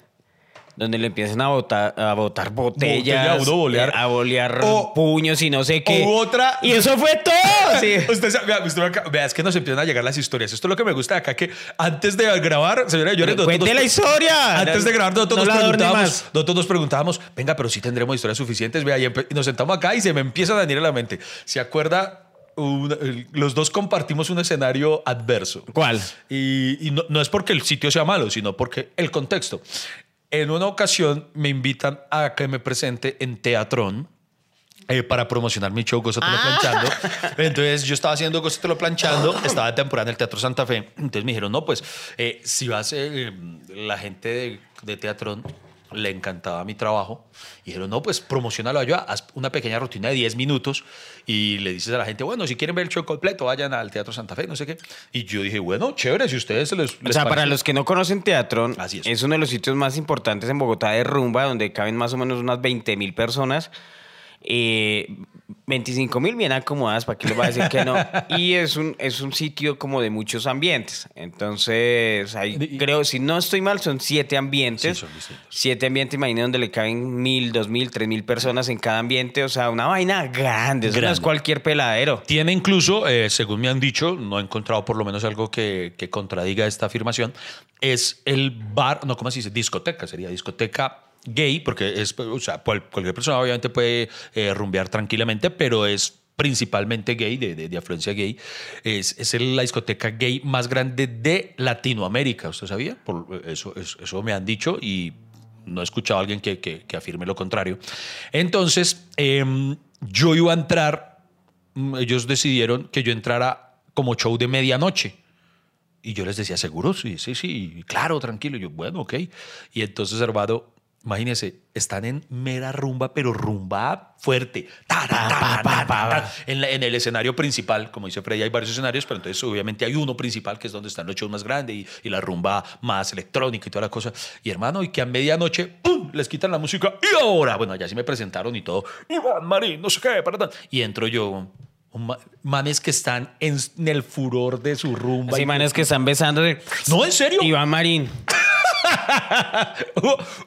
[SPEAKER 1] donde le empiezan a botar, a botar botellas,
[SPEAKER 2] Botella, uno bolear.
[SPEAKER 1] eh, a bolear
[SPEAKER 2] O-
[SPEAKER 1] puños y no sé qué.
[SPEAKER 2] otra-
[SPEAKER 1] Y eso fue todo. Sí.
[SPEAKER 2] Usted, vea, usted acá- vea, es que nos empiezan a llegar las historias. Esto es lo que me gusta de acá, que antes de grabar, señora, yo
[SPEAKER 1] cuente la historia.
[SPEAKER 2] Antes de grabar, nosotros,
[SPEAKER 1] No
[SPEAKER 2] nos preguntábamos, nosotros nos preguntábamos, venga, pero sí tendremos historias suficientes. Vea, y, nos sentamos acá y se me empiezan a venir a la mente. ¿Se acuerda? Los dos compartimos un escenario adverso.
[SPEAKER 1] ¿Cuál?
[SPEAKER 2] Y, y no, no es porque el sitio sea malo, sino porque el contexto. En una ocasión me invitan a que me presente en Teatrón. eh, para promocionar mi show Gózatelo
[SPEAKER 1] Ah.
[SPEAKER 2] Planchando. Entonces yo estaba haciendo Gózatelo Planchando, estaba de temporada en el Teatro Santa Fe. Entonces me dijeron, no, pues eh, si vas, eh, la gente de, de Teatrón le encantaba mi trabajo. Y dijeron, no, pues promocionalo allá, haz una pequeña rutina de 10 minutos y le dices a la gente, bueno, si quieren ver el show completo, vayan al Teatro Santa Fe, no sé qué. Y yo dije, bueno, chévere, si ustedes se les...
[SPEAKER 1] O
[SPEAKER 2] les
[SPEAKER 1] sea, para
[SPEAKER 2] parece".
[SPEAKER 1] los que no conocen Teatrón,
[SPEAKER 2] Así es.
[SPEAKER 1] es. uno de los sitios más importantes en Bogotá de rumba, donde caben más o menos unas 20 mil personas. Eh, 25 mil bien acomodadas, ¿para qué les voy a decir que no? Y es un, es un sitio como de muchos ambientes. Entonces, ahí
[SPEAKER 2] Y-
[SPEAKER 1] creo, si no estoy mal, son siete ambientes.
[SPEAKER 2] Sí, son distintos.
[SPEAKER 1] siete ambientes, imagínate, donde le caben mil, dos mil, tres mil personas en cada ambiente. O sea, una vaina grande. No es
[SPEAKER 2] Grande.
[SPEAKER 1] cualquier peladero.
[SPEAKER 2] Tiene incluso, eh, según me han dicho, no he encontrado por lo menos algo que, que contradiga esta afirmación, es el bar, no, ¿cómo se dice? Discoteca, sería discoteca gay, porque es, o sea, cual- cualquier persona obviamente puede eh, rumbear tranquilamente, pero es principalmente gay, de, de- de afluencia gay. Es, es la discoteca gay más grande de Latinoamérica, ¿usted sabía? Por, eso, eso, eso me han dicho y no he escuchado a alguien que, que- que afirme lo contrario. Entonces, em, yo iba a entrar mm, ellos decidieron que yo entrara como show de medianoche. Y yo les decía, ¿seguro? Sí, sí, sí, claro, tranquilo. Y yo, bueno, ok. Y entonces, hermano, imagínense, están en mera rumba, pero rumba fuerte. Ta, ta, ta. En, la- en el escenario principal, como dice Freddy, hay varios escenarios, pero entonces obviamente hay uno principal que es donde están los shows más grandes y, y la rumba más electrónica y toda la cosa. Y hermano, y que a medianoche, ¡pum! les quitan la música. Y ahora, bueno, ya sí me presentaron y todo. Iván Marín, no sé qué, perdón. Y entro yo. Manes que están en, en el furor de su rumba.
[SPEAKER 1] Así
[SPEAKER 2] y-
[SPEAKER 1] manes que están besando.
[SPEAKER 2] No, en serio.
[SPEAKER 1] Iván Marín.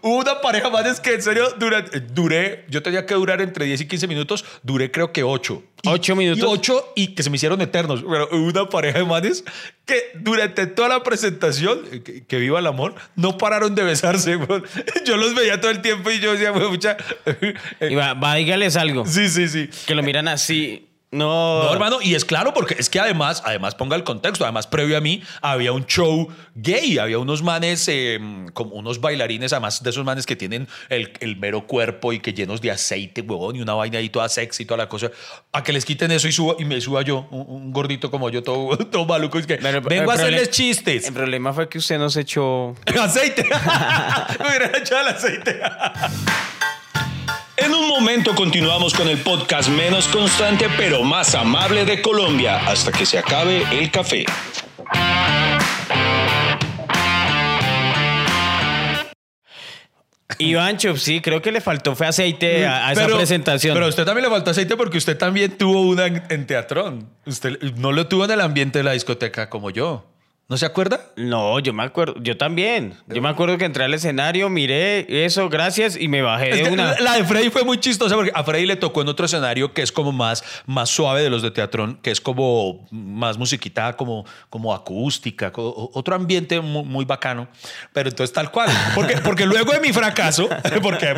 [SPEAKER 2] Hubo una pareja más es que en serio durante- duré, yo tenía que durar entre 10 y 15 minutos, duré creo que 8.
[SPEAKER 1] ¿Ocho minutos?
[SPEAKER 2] Y 8 y que se me hicieron eternos. Pero hubo una pareja de manes que durante toda la presentación, eh, que, que viva el amor, no pararon de besarse. Yo los veía todo el tiempo y yo decía, "Weón, mucha...
[SPEAKER 1] Y va, va, dígales algo.
[SPEAKER 2] Sí, sí, sí.
[SPEAKER 1] Que lo miran así. No.
[SPEAKER 2] No, hermano, y es claro porque es que además, además ponga el contexto, además previo a mí había un show gay, había unos manes, eh, como unos bailarines, además de esos manes que tienen el, el mero cuerpo y que llenos de aceite, huevón, y una vaina ahí toda sexy y toda la cosa, a que les quiten eso y, suba, y me suba yo, un, un gordito como yo, todo, todo maluco, es que
[SPEAKER 1] Pero
[SPEAKER 2] vengo a hacerles chistes.
[SPEAKER 1] El problema fue que usted no se echó.
[SPEAKER 2] aceite. me hubieran echado el aceite.
[SPEAKER 3] En un momento continuamos con el podcast menos constante pero más amable de Colombia hasta que se acabe el café.
[SPEAKER 1] Iván sí, creo que le faltó fue aceite a, a esa
[SPEAKER 2] Pero-
[SPEAKER 1] presentación.
[SPEAKER 2] Pero a usted también le faltó aceite porque usted también tuvo una en, en teatrón. Usted no lo tuvo en el ambiente de la discoteca como yo. ¿No se acuerda?
[SPEAKER 1] No, yo me acuerdo, yo también. Yo me acuerdo que entré al escenario, miré eso, gracias, y me bajé
[SPEAKER 2] Es
[SPEAKER 1] de
[SPEAKER 2] que
[SPEAKER 1] una.
[SPEAKER 2] la- de Freddy fue muy chistosa porque a Freddy le tocó en otro escenario que es como más, más suave de los de teatrón, que es como más musiquita, como, como acústica, otro ambiente muy, muy bacano. Pero entonces tal cual. Porque, porque luego de mi fracaso, porque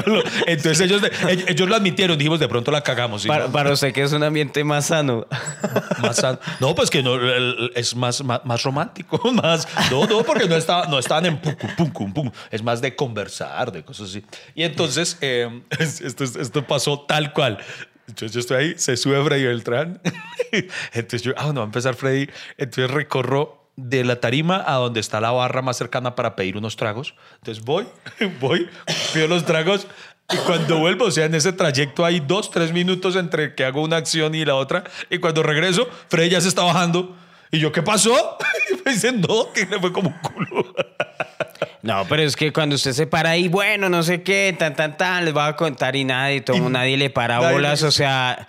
[SPEAKER 2] entonces ellos, ellos, lo admitieron, dijimos de pronto la cagamos. ¿sí?
[SPEAKER 1] Para, para usted que es un ambiente más sano.
[SPEAKER 2] Más san- no, pues que no, es más, más, más romántico, más. No, no, porque no, está, no estaban en pum, pum, pum, pum. Es más de conversar, de cosas así. Y entonces, es- esto, es- esto pasó tal cual. Entonces yo estoy ahí, se sube Freddy Beltrán. Entonces yo, ah, no va a empezar Freddy. Entonces recorro de la tarima a donde está la barra más cercana para pedir unos tragos. Entonces voy, voy, pido los tragos. Y cuando vuelvo, o sea, en ese trayecto hay dos, tres minutos entre que hago una acción y la otra. Y cuando regreso, Freddy ya se está bajando. Y yo, ¿qué pasó? Y me dicen, no, que le fue como un culo.
[SPEAKER 1] No, pero es que cuando usted se para ahí, bueno, no sé qué, tan, tan, tan, les va a contar y nadie, todo, nadie le para
[SPEAKER 2] nadie
[SPEAKER 1] bolas,
[SPEAKER 2] le-
[SPEAKER 1] o sea.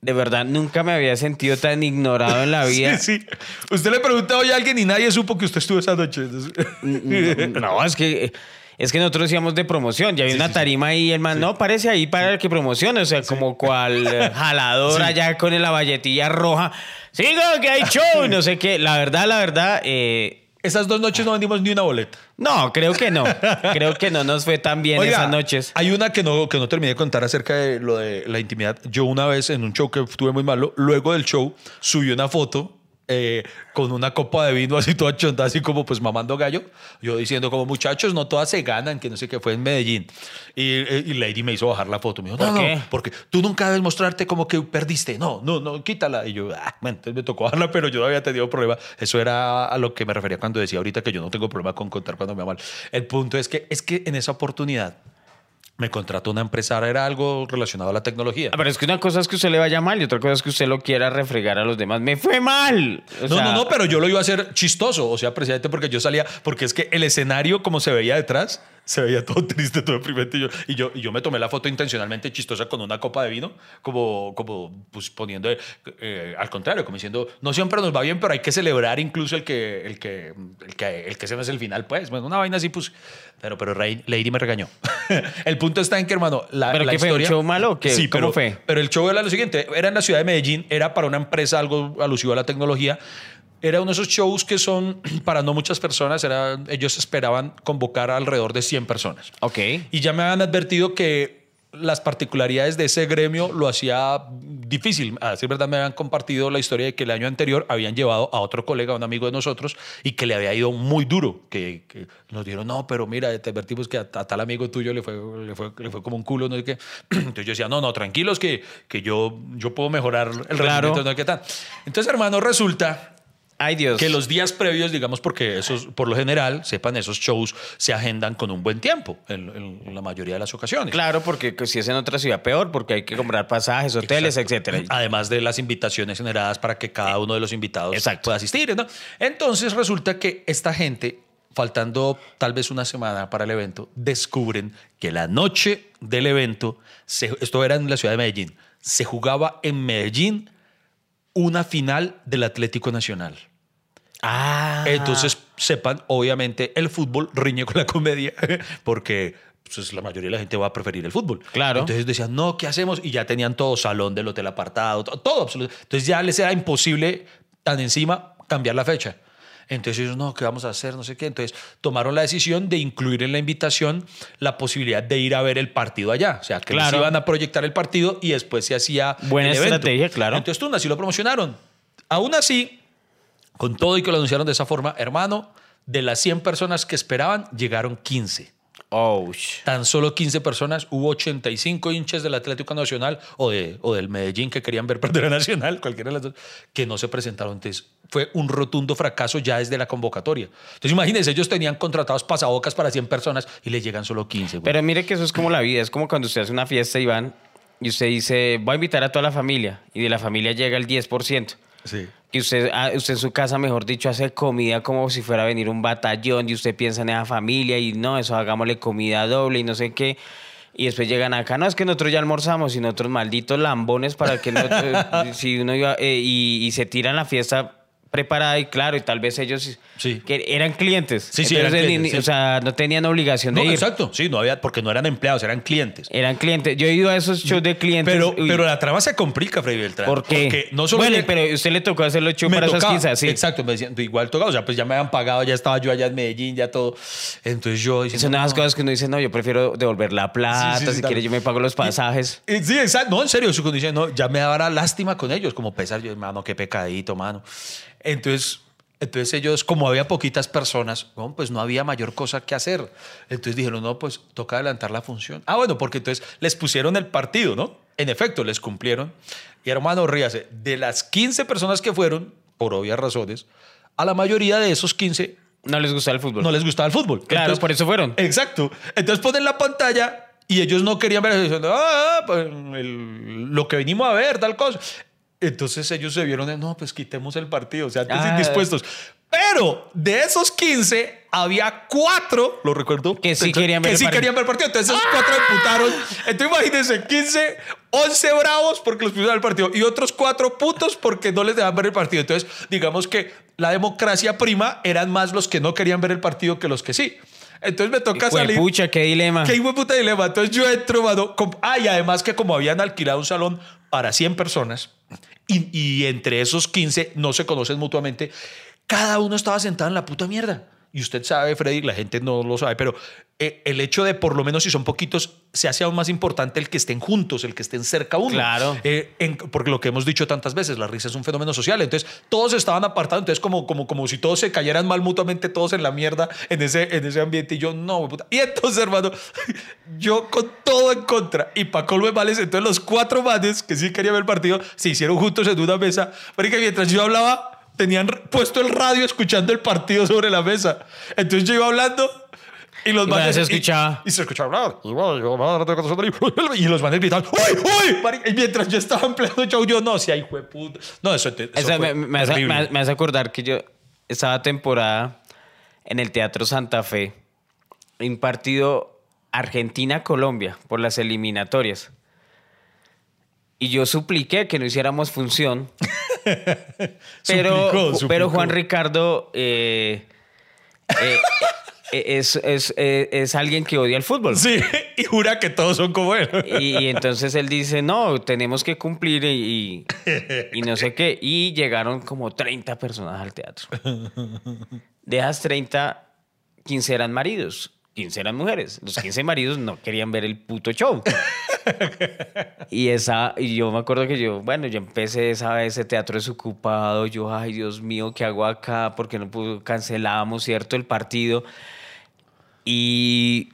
[SPEAKER 1] De verdad, nunca me había sentido tan ignorado en la vida.
[SPEAKER 2] Sí, sí. Usted le preguntó hoy a alguien y nadie supo que usted estuvo esa noche. Entonces-
[SPEAKER 1] No, es que. Es que nosotros íbamos de promoción, ya había una tarima ahí el man, no, parece ahí para que promocione, o sea, como cual eh, jalador allá con la valletilla roja. Siga, que hay show, y no sé qué. La verdad, la verdad, eh,
[SPEAKER 2] Esas dos noches no vendimos ni una boleta.
[SPEAKER 1] no, creo que no. Creo que no nos fue tan bien
[SPEAKER 2] Oiga,
[SPEAKER 1] esas noches.
[SPEAKER 2] Hay una que no, que no terminé de contar acerca de lo de la intimidad. Yo una vez en un show que estuve muy malo, luego del show subí una foto eh, con una copa de vino así toda chonda, así como pues mamando gallo. Yo diciendo como muchachos, no todas se ganan, que no sé qué fue en Medellín. Y, eh, y Lady me hizo bajar la foto. Me dijo,
[SPEAKER 1] ¿Por
[SPEAKER 2] no,
[SPEAKER 1] qué?
[SPEAKER 2] no, porque tú nunca debes mostrarte como que perdiste. No, no, no, quítala. Y yo, ah, bueno, entonces me tocó bajarla, pero yo no había tenido problema. Eso era a lo que me refería cuando decía ahorita que yo no tengo problema con contar cuando me va mal. El punto es que, es que en esa oportunidad me contrató una empresaria, era algo relacionado a la tecnología.
[SPEAKER 1] Ah, Pero es que una cosa es que usted le vaya mal y otra cosa es que usted lo quiera refregar a los demás. ¡Me fue mal! O
[SPEAKER 2] No,
[SPEAKER 1] sea,
[SPEAKER 2] no, no, pero yo lo iba a hacer chistoso, o sea, precisamente porque yo salía, porque es que el escenario como se veía detrás, se veía todo triste, todo deprimente, y yo, y yo, y yo me tomé la foto intencionalmente chistosa con una copa de vino, como, como pues poniendo, eh, al contrario, como diciendo, no siempre nos va bien, pero hay que celebrar incluso el que, el que, el que, el que se no es el final, pues, bueno, una vaina así, pues, pero, pero Rey- Lady me regañó. el punto está en que, hermano, la,
[SPEAKER 1] ¿Pero
[SPEAKER 2] la
[SPEAKER 1] qué fue, un
[SPEAKER 2] historia...
[SPEAKER 1] show malo o qué?
[SPEAKER 2] Sí,
[SPEAKER 1] ¿Cómo
[SPEAKER 2] pero,
[SPEAKER 1] fue?
[SPEAKER 2] pero el show era lo siguiente, era en la ciudad de Medellín, era para una empresa algo alusivo a la tecnología. Era uno de esos shows que son para no muchas personas, era, ellos esperaban convocar alrededor de 100 personas.
[SPEAKER 1] Ok.
[SPEAKER 2] Y ya me habían advertido que las particularidades de ese gremio lo hacía difícil. A decir verdad, me habían compartido la historia de que el año anterior habían llevado a otro colega, a un amigo de nosotros, y que le había ido muy duro. Que, que nos dijeron, no, pero mira, te advertimos que a, a tal amigo tuyo le fue, le, fue, le fue como un culo, no sé qué. Entonces yo decía, no, no, tranquilos, que, que yo, yo puedo mejorar el
[SPEAKER 1] Claro.
[SPEAKER 2] rendimiento, no sé qué tal. Entonces, hermano, resulta
[SPEAKER 1] Ay, Dios.
[SPEAKER 2] que los días previos, digamos, porque esos, por lo general, sepan, esos shows se agendan con un buen tiempo en, la mayoría de las ocasiones.
[SPEAKER 1] Claro, porque si es en otra ciudad, peor, porque hay que comprar pasajes, hoteles,
[SPEAKER 2] Exacto.
[SPEAKER 1] etcétera.
[SPEAKER 2] Además de las invitaciones generadas para que cada uno de los invitados
[SPEAKER 1] Exacto.
[SPEAKER 2] pueda asistir. ¿no? Entonces resulta que esta gente, faltando tal vez una semana para el evento, descubren que la noche del evento, se- esto era en la ciudad de Medellín, se jugaba en Medellín una final del Atlético Nacional.
[SPEAKER 1] Ah.
[SPEAKER 2] Entonces, sepan, obviamente, el fútbol riñe con la comedia, porque pues, la mayoría de la gente va a preferir el fútbol.
[SPEAKER 1] Claro.
[SPEAKER 2] Entonces decían, no, ¿qué hacemos? Y ya tenían todo, salón del hotel apartado, to- todo, absoluto. Entonces ya les era imposible, tan encima, cambiar la fecha. Entonces ellos, no, ¿qué vamos a hacer? No sé qué. Entonces tomaron la decisión de incluir en la invitación la posibilidad de ir a ver el partido allá. O sea, que les
[SPEAKER 1] Claro.
[SPEAKER 2] iban a proyectar el partido y después se hacía
[SPEAKER 1] Buena
[SPEAKER 2] el evento.
[SPEAKER 1] estrategia, claro.
[SPEAKER 2] Entonces tú así lo promocionaron. Aún así, con todo y que lo anunciaron de esa forma, hermano, de las 100 personas que esperaban, llegaron 15.
[SPEAKER 1] Oh,
[SPEAKER 2] Tan solo 15 personas, hubo 85 hinchas del Atlético Nacional o, de, o del Medellín que querían ver perder a Nacional, cualquiera de las dos, que no se presentaron. Entonces fue un rotundo fracaso ya desde la convocatoria. Entonces imagínense, ellos tenían contratados pasabocas para 100 personas y les llegan solo 15. güey.
[SPEAKER 1] Pero mire que eso es como la vida, es como cuando usted hace una fiesta, Iván, y usted dice, voy a invitar a toda la familia, y de la familia llega el 10%.
[SPEAKER 2] Sí.
[SPEAKER 1] Que usted, ah, usted en su casa, mejor dicho, hace comida como si fuera a venir un batallón y usted piensa en esa familia y no, eso hagámosle comida doble y no sé qué. Y después llegan acá, no, es que nosotros ya almorzamos y nosotros malditos lambones para que no, eh, si uno iba, eh, y, y se tiran la fiesta preparada y claro, y tal vez ellos
[SPEAKER 2] Sí.
[SPEAKER 1] que eran clientes.
[SPEAKER 2] Sí, sí, eran
[SPEAKER 1] Entonces, ni-
[SPEAKER 2] clientes,
[SPEAKER 1] ni-
[SPEAKER 2] sí.
[SPEAKER 1] O sea, no tenían obligación
[SPEAKER 2] No,
[SPEAKER 1] de ir.
[SPEAKER 2] exacto. Sí, no había, porque no eran empleados, eran clientes.
[SPEAKER 1] Eran clientes. Yo he ido a esos shows de clientes.
[SPEAKER 2] Pero,
[SPEAKER 1] uy,
[SPEAKER 2] pero la trama se complica, Freddy Beltrán.
[SPEAKER 1] ¿Por qué?
[SPEAKER 2] Porque no solo
[SPEAKER 1] bueno, pero usted le tocó hacer los shows
[SPEAKER 2] me
[SPEAKER 1] para esas 15, sí.
[SPEAKER 2] Exacto, me decían, igual tocaba, o sea, pues ya me habían pagado, ya estaba yo allá en Medellín, ya todo. Entonces yo diciendo,
[SPEAKER 1] Son
[SPEAKER 2] no.
[SPEAKER 1] cosas que uno dice, no, yo prefiero devolver la plata,
[SPEAKER 2] Sí, sí, sí,
[SPEAKER 1] si quiere yo me pago los pasajes.
[SPEAKER 2] Sí, exacto. No, en serio, eso cuando dicen, no, ya me daba lástima con ellos, como pesar, yo, mano, qué pecadito, mano. Entonces, entonces ellos, como había poquitas personas, bueno, pues no había mayor cosa que hacer. Entonces dijeron, no, pues toca adelantar la función. Ah, bueno, porque entonces les pusieron el partido, ¿no? En efecto, les cumplieron. Y hermano, ríase, de las 15 personas que fueron, por obvias razones, a la mayoría de esos 15
[SPEAKER 1] No les gusta el fútbol.
[SPEAKER 2] no les gustaba el fútbol.
[SPEAKER 1] Claro, por eso fueron.
[SPEAKER 2] Exacto. Entonces ponen la pantalla y ellos no querían ver eso, diciendo, ah, pues, el- lo que venimos a ver, tal cosa. Entonces ellos se vieron, de, no, pues quitemos el partido, o sea, antes
[SPEAKER 1] Ah.
[SPEAKER 2] indispuestos. Pero de esos 15, había cuatro, lo recuerdo,
[SPEAKER 1] Que sí
[SPEAKER 2] entonces,
[SPEAKER 1] querían ver
[SPEAKER 2] que
[SPEAKER 1] el
[SPEAKER 2] sí querían ver el partido. Entonces esos cuatro emputaron. Entonces imagínense, 15, 11 bravos porque los pusieron al partido y otros cuatro putos porque no les dejaban ver el partido. Entonces, digamos que la democracia prima eran más los que no querían ver el partido que los que sí. Entonces me toca salir.
[SPEAKER 1] Pucha, qué dilema.
[SPEAKER 2] Qué hijo de puta dilema. Entonces yo entro, mano. Ah, y además que como habían alquilado un salón para 100 personas y, entre esos 15 no se conocen mutuamente, cada uno estaba sentado en la puta mierda. Y usted sabe, Freddy, la gente no lo sabe, pero eh, el hecho de por lo menos si son poquitos, se hace aún más importante el que estén juntos, el que estén cerca uno.
[SPEAKER 1] Claro.
[SPEAKER 2] Eh, en- porque lo que hemos dicho tantas veces, la risa es un fenómeno social. Entonces, todos estaban apartados. Entonces, como, como, como si todos se cayeran mal mutuamente, todos en la mierda en ese, en ese ambiente. Y yo, no, puta. Y entonces, hermano, yo con todo en contra. Y para colmo males, entonces los cuatro manes que sí querían ver el partido se hicieron juntos en una mesa. Pero que mientras yo hablaba, tenían puesto el radio escuchando el partido sobre la mesa. Entonces, yo iba hablando. Y los manes
[SPEAKER 1] se escuchaba.
[SPEAKER 2] y se escuchaba hablar. Y que hacer- Y los manes gritaban, ¡Uy, uy! Y mientras yo estaba en pleno show, yo no, si hay puta. No, eso, eso fue
[SPEAKER 1] me, me hace, me- me hace acordar que yo estaba temporada en el Teatro Santa Fe, un partido Argentina-Colombia por las eliminatorias. Y yo supliqué que no hiciéramos función. pero,
[SPEAKER 2] Suplicó,
[SPEAKER 1] pero. Juan Ricardo eh, eh, eh, es, es- es alguien que odia el fútbol.
[SPEAKER 2] Sí, y jura que todos son como él.
[SPEAKER 1] Y, y entonces él dice, no, tenemos que cumplir y, y no sé qué. Y llegaron como 30 personas al teatro. De esas 30, 15 eran maridos, 15 eran mujeres. Los 15 maridos no querían ver el puto show. Y, esa, y yo me acuerdo que yo, bueno, yo empecé esa vez, ese teatro desocupado. Yo, ay, Dios mío, ¿qué hago acá? Porque no pudo, cancelamos, ¿cierto? El partido. Y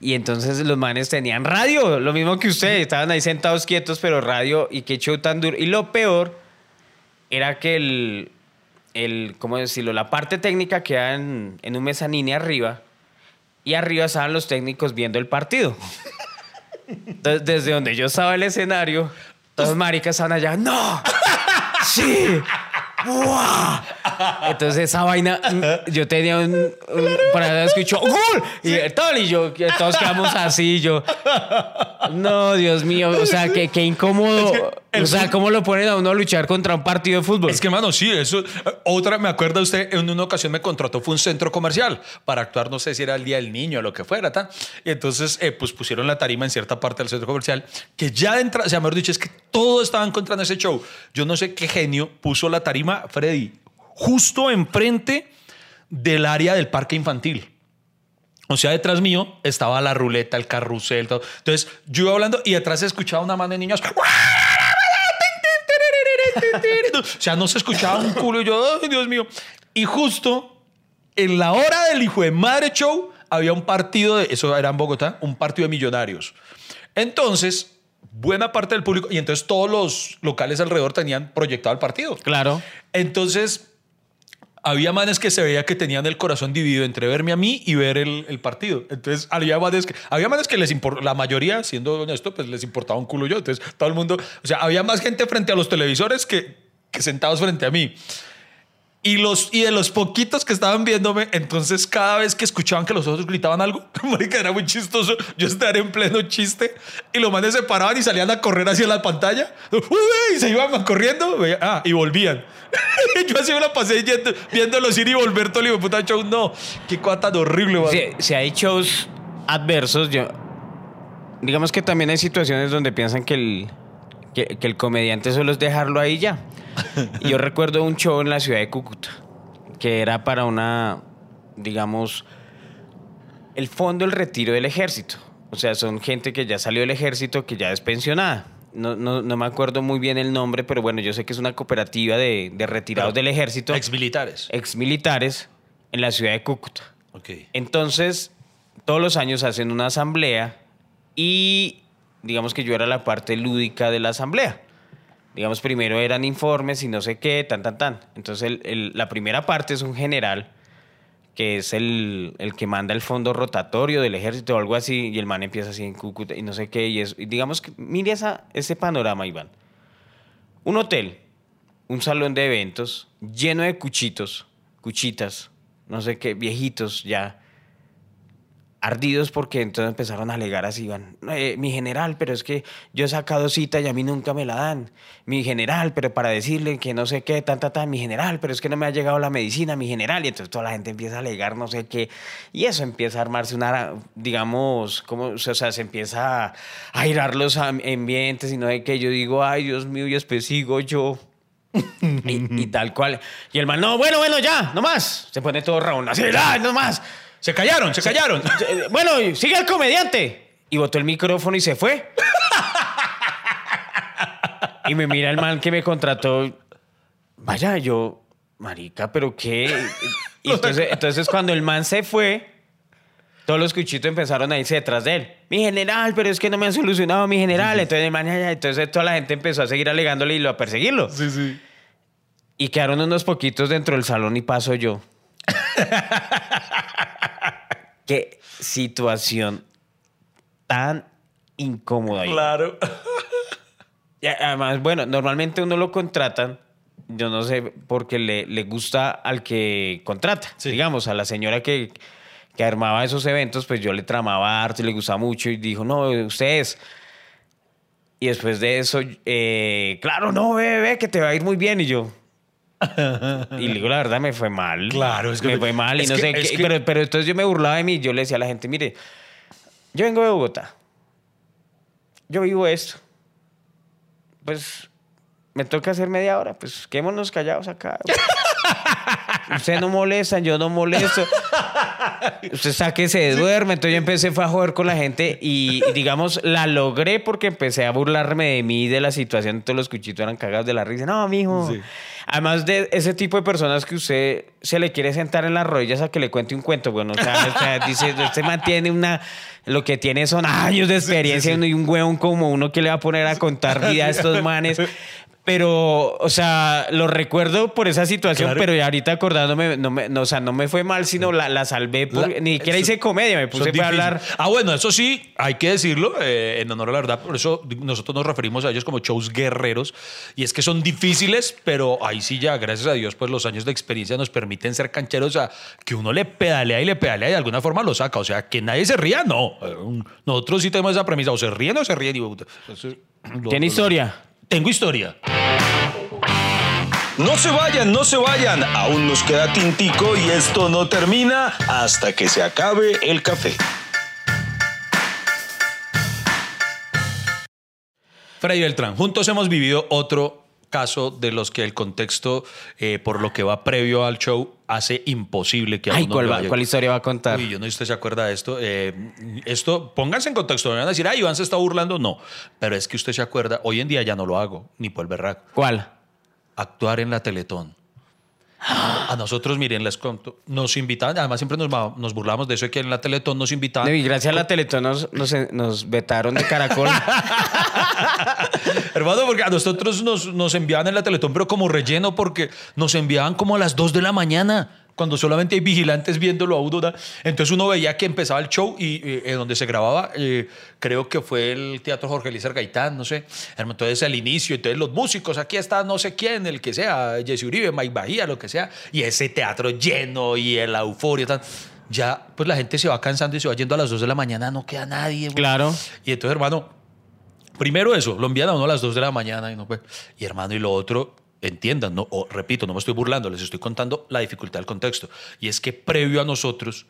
[SPEAKER 1] y entonces los manes tenían radio, lo mismo que ustedes, estaban ahí sentados quietos, pero radio y qué show tan duro. Y lo peor era que el, el ¿cómo decirlo? La parte técnica queda en, en un mezanine arriba y arriba estaban los técnicos viendo el partido. Entonces, desde donde yo estaba el escenario, todos maricas estaban allá, ¡no! ¡Sí! Entonces esa vaina, mm, yo tenía un, un por ahí escucho ¡Gol! Y y yo, todos quedamos así, yo. No, Dios mío, o sea, qué, qué incómodo.
[SPEAKER 2] Es que el
[SPEAKER 1] o sea, ¿cómo lo ponen a uno a luchar contra un partido de fútbol?
[SPEAKER 2] Es que, mano, sí, eso. Otra, me acuerda usted, en una ocasión me contrató, fue un centro comercial para actuar, no sé si era el Día del Niño o lo que fuera, tal. Y entonces, eh, pues pusieron la tarima en cierta parte del centro comercial, que ya entra, o sea, mejor dicho, es que todo estaba en contra ese show. Yo no sé qué genio puso la tarima, Freddy, justo enfrente del área del parque infantil. O sea, detrás mío estaba la ruleta, el carrusel, todo. Entonces, yo iba hablando y detrás escuchaba una mano de niños. O sea, no se escuchaba un culo y yo, "Ay, Dios mío. Y justo en la hora del hijo de madre show había un partido, de, eso era en Bogotá, un partido de millonarios. Entonces, buena parte del público, y entonces todos los locales alrededor tenían proyectado el partido.
[SPEAKER 1] Claro.
[SPEAKER 2] Entonces, había manes que se veía que tenían el corazón dividido entre verme a mí y ver el, el partido. Entonces, había manes que, había manes que les importaba, la mayoría, siendo honesto, pues les importaba un culo yo. Entonces, todo el mundo, o sea, había más gente frente a los televisores que, que sentados frente a mí. Y, los, y de los poquitos que estaban viéndome, entonces cada vez que escuchaban que los otros gritaban algo, marica, era muy chistoso. Yo estaba en pleno chiste y los manes se paraban y salían a correr hacia la pantalla. Y se iban corriendo ah, y volvían. yo así me la pasé yendo, viéndolos ir y volver todo el puta show. No, qué cosa tan horrible, man.
[SPEAKER 1] Si, si hay shows adversos, yo, digamos que también hay situaciones donde piensan que el, que, que el comediante solo es dejarlo ahí ya. Y yo recuerdo un show en la ciudad de Cúcuta, que era para una, digamos, el fondo del retiro del ejército. O sea, son gente que ya salió del ejército, que ya es pensionada. No, no, no me acuerdo muy bien el nombre, pero bueno, yo sé que es una cooperativa de, de retirados
[SPEAKER 2] Pero,
[SPEAKER 1] del ejército,
[SPEAKER 2] Ex militares.
[SPEAKER 1] ex militares, en la ciudad de Cúcuta.
[SPEAKER 2] Ok.
[SPEAKER 1] Entonces, todos los años hacen una asamblea y digamos que yo era la parte lúdica de la asamblea. Digamos, primero eran informes y no sé qué, tan, tan, tan. Entonces, la primera parte es un general, que es el, el que manda el fondo rotatorio del ejército o algo así, y el man empieza así en Cúcuta y no sé qué. Y digamos que, mire esa, ese panorama, Iván. Un hotel, un salón de eventos lleno de cuchitos, cuchitas, no sé qué, viejitos ya, ardidos porque entonces empezaron a alegar así, Iván, "Eh, mi general, pero es que yo he sacado cita y a mí nunca me la dan. Mi general, pero para decirle que no sé qué, tan, tan, mi general, pero es que no me ha llegado la medicina, mi general. Y entonces toda la gente empieza a alegar no sé qué. Y eso empieza a armarse una, digamos, como, o sea, se empieza a airar los am- ambientes y no sé qué. Yo digo, ay, Dios mío, y después sigo yo. y, tal cual. Y el man, no, bueno, bueno, ya, no más. Se pone todo round, así, "Ay, no más.
[SPEAKER 2] Se callaron, se callaron.
[SPEAKER 1] Eh, Bueno, sigue el comediante. Y botó el micrófono y se fue. y me mira el man que me contrató. Vaya, yo, marica, pero qué. Y entonces, entonces cuando el man se fue, todos los cuchitos empezaron a irse detrás de él. Mi general, pero es que no me han solucionado, mi general. Entonces el man, entonces toda la gente empezó a seguir alegándole y lo a perseguirlo.
[SPEAKER 2] Sí, sí.
[SPEAKER 1] Y quedaron unos poquitos dentro del salón y paso yo. Qué situación tan incómoda.
[SPEAKER 2] Claro.
[SPEAKER 1] Y además, bueno, normalmente uno lo contratan, yo no sé, porque le, le gusta al que contrata.
[SPEAKER 2] Sí.
[SPEAKER 1] Digamos, a la señora que, que armaba esos eventos, pues yo le tramaba arte, le gustaba mucho y dijo, no, ustedes. Y después de eso, eh, claro, no, ve, ve, que te va a ir muy bien. Y yo. Y digo, la verdad, me fue mal.
[SPEAKER 2] Claro, es que-
[SPEAKER 1] me fue mal y no
[SPEAKER 2] que-
[SPEAKER 1] sé qué.
[SPEAKER 2] que-
[SPEAKER 1] Pero, pero entonces yo me burlaba de mí. Yo le decía a la gente, mire, yo vengo de Bogotá. Yo vivo esto. Pues me toca hacer media hora. Pues quémonos callados acá. Usted no molesta, yo no molesto. Usted saque se duerme. Entonces yo empecé fue a joder con la gente y, digamos, la logré porque empecé a burlarme de mí de la situación. Todos los cuchitos eran cagados de la risa. No, mijo.
[SPEAKER 2] Sí.
[SPEAKER 1] Además de ese tipo de personas que usted se le quiere sentar en las rodillas a que le cuente un cuento, bueno, o sea, o sea, dice, usted mantiene una, lo que tiene son años de experiencia y un hueón como uno que le va a poner a contar vida a estos manes. Pero, o sea, lo recuerdo por esa situación,
[SPEAKER 2] Claro.
[SPEAKER 1] pero ya ahorita acordándome, no me, no, o sea, no me fue mal, sino la, la salvé. por-
[SPEAKER 2] La-
[SPEAKER 1] ni siquiera hice comedia, me puse para
[SPEAKER 2] difíciles.
[SPEAKER 1] hablar.
[SPEAKER 2] Ah, bueno, eso sí, hay que decirlo, eh, en honor a la verdad, por eso nosotros nos referimos a ellos como shows guerreros, y es que son difíciles, pero ahí sí ya, gracias a Dios, pues los años de experiencia nos permiten ser cancheros, o sea, que uno le pedalea y le pedalea y de alguna forma lo saca, o sea, que nadie se ría, no. Eh, Nosotros sí tenemos esa premisa, o se ríen o se ríen. Y, Eso- lo-
[SPEAKER 1] ¿Tiene
[SPEAKER 2] lo-
[SPEAKER 1] historia?
[SPEAKER 2] Tengo historia.
[SPEAKER 3] No se vayan, no se vayan. Aún nos queda tintico y esto no termina hasta que se acabe el café.
[SPEAKER 2] Freddy Beltrán, juntos hemos vivido otro caso de los que el contexto, eh, por lo que va previo al show, hace imposible que a
[SPEAKER 1] Ay,
[SPEAKER 2] uno
[SPEAKER 1] ¿cuál, va- ¿cuál historia va a contar?
[SPEAKER 2] Uy, yo no sé si usted se acuerda de esto. Eh, esto, pónganse en contexto. No van a decir, ay, Iván se está burlando. No. Pero es que usted se acuerda, hoy en día ya no lo hago, ni por el berraco.
[SPEAKER 1] ¿Cuál?
[SPEAKER 2] Actuar en la Teletón. A nosotros, miren, les conto, nos invitaban, además siempre nos, nos burlamos de eso, de que en la Teletón nos invitaban.
[SPEAKER 1] Y gracias a la Teletón nos, nos, nos vetaron de Caracol.
[SPEAKER 2] Hermano, porque a nosotros nos, nos enviaban en la Teletón, pero como relleno, porque nos enviaban como a las 2 de la mañana. Cuando solamente hay vigilantes viéndolo a uno. ¿no? Entonces uno veía que empezaba el show y eh, donde se grababa, eh, creo que fue el Teatro Jorge Elías Gaitán, no sé. Entonces al inicio, entonces los músicos, aquí está no sé quién, el que sea, Jesse Uribe, Mike Bahía, lo que sea, y ese teatro lleno y la euforia, tal ya pues la gente se va cansando y se va yendo a las 2 de la mañana, no queda nadie. güey.
[SPEAKER 1] Claro.
[SPEAKER 2] Y entonces, hermano, primero eso, lo envían a uno a las 2 de la mañana y no pues, y hermano, y lo otro, entiendan, no, o, repito, no me estoy burlando, les estoy contando la dificultad del contexto. Y es que previo a nosotros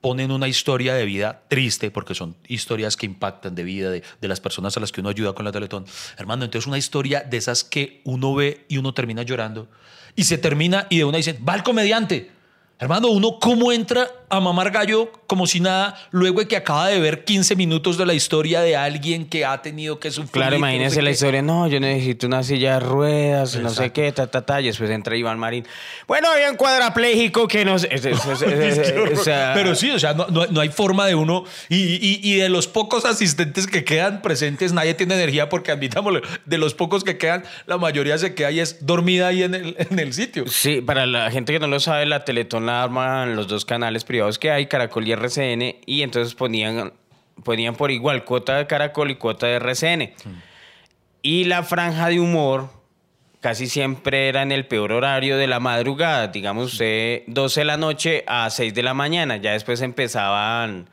[SPEAKER 2] ponen una historia de vida triste, porque son historias que impactan de vida de, de las personas a las que uno ayuda con la Teletón. Hermano, entonces una historia de esas que uno ve y uno termina llorando. Y se termina y de una dicen, va el comediante. Hermano, uno cómo entra a mamar gallo como si nada, luego de que acaba de ver 15 minutos de la historia de alguien que ha tenido que sufrir.
[SPEAKER 1] Claro,
[SPEAKER 2] no
[SPEAKER 1] imagínese
[SPEAKER 2] sé
[SPEAKER 1] la
[SPEAKER 2] qué.
[SPEAKER 1] historia. No, yo necesito una silla de ruedas, no sé qué, ta, ta, ta. Y después entra Iván Marín. Bueno, había un cuadrapléjico que nos. es- o sea,
[SPEAKER 2] Pero sí, o sea, no, no- no hay forma de uno. Y, y- y de los pocos asistentes que quedan presentes, nadie tiene energía porque admitámoslo, de los pocos que quedan, la mayoría se queda y es dormida ahí en el, en el sitio.
[SPEAKER 1] Sí, para la gente que no lo sabe, la Teletón la arman los dos canales privados que hay, Caracol y RCN, y entonces ponían, ponían por igual cuota de Caracol y cuota de RCN. Y la franja de humor casi siempre era en el peor horario de la madrugada, digamos usted 12 de la noche a 6 de la mañana, ya después empezaban...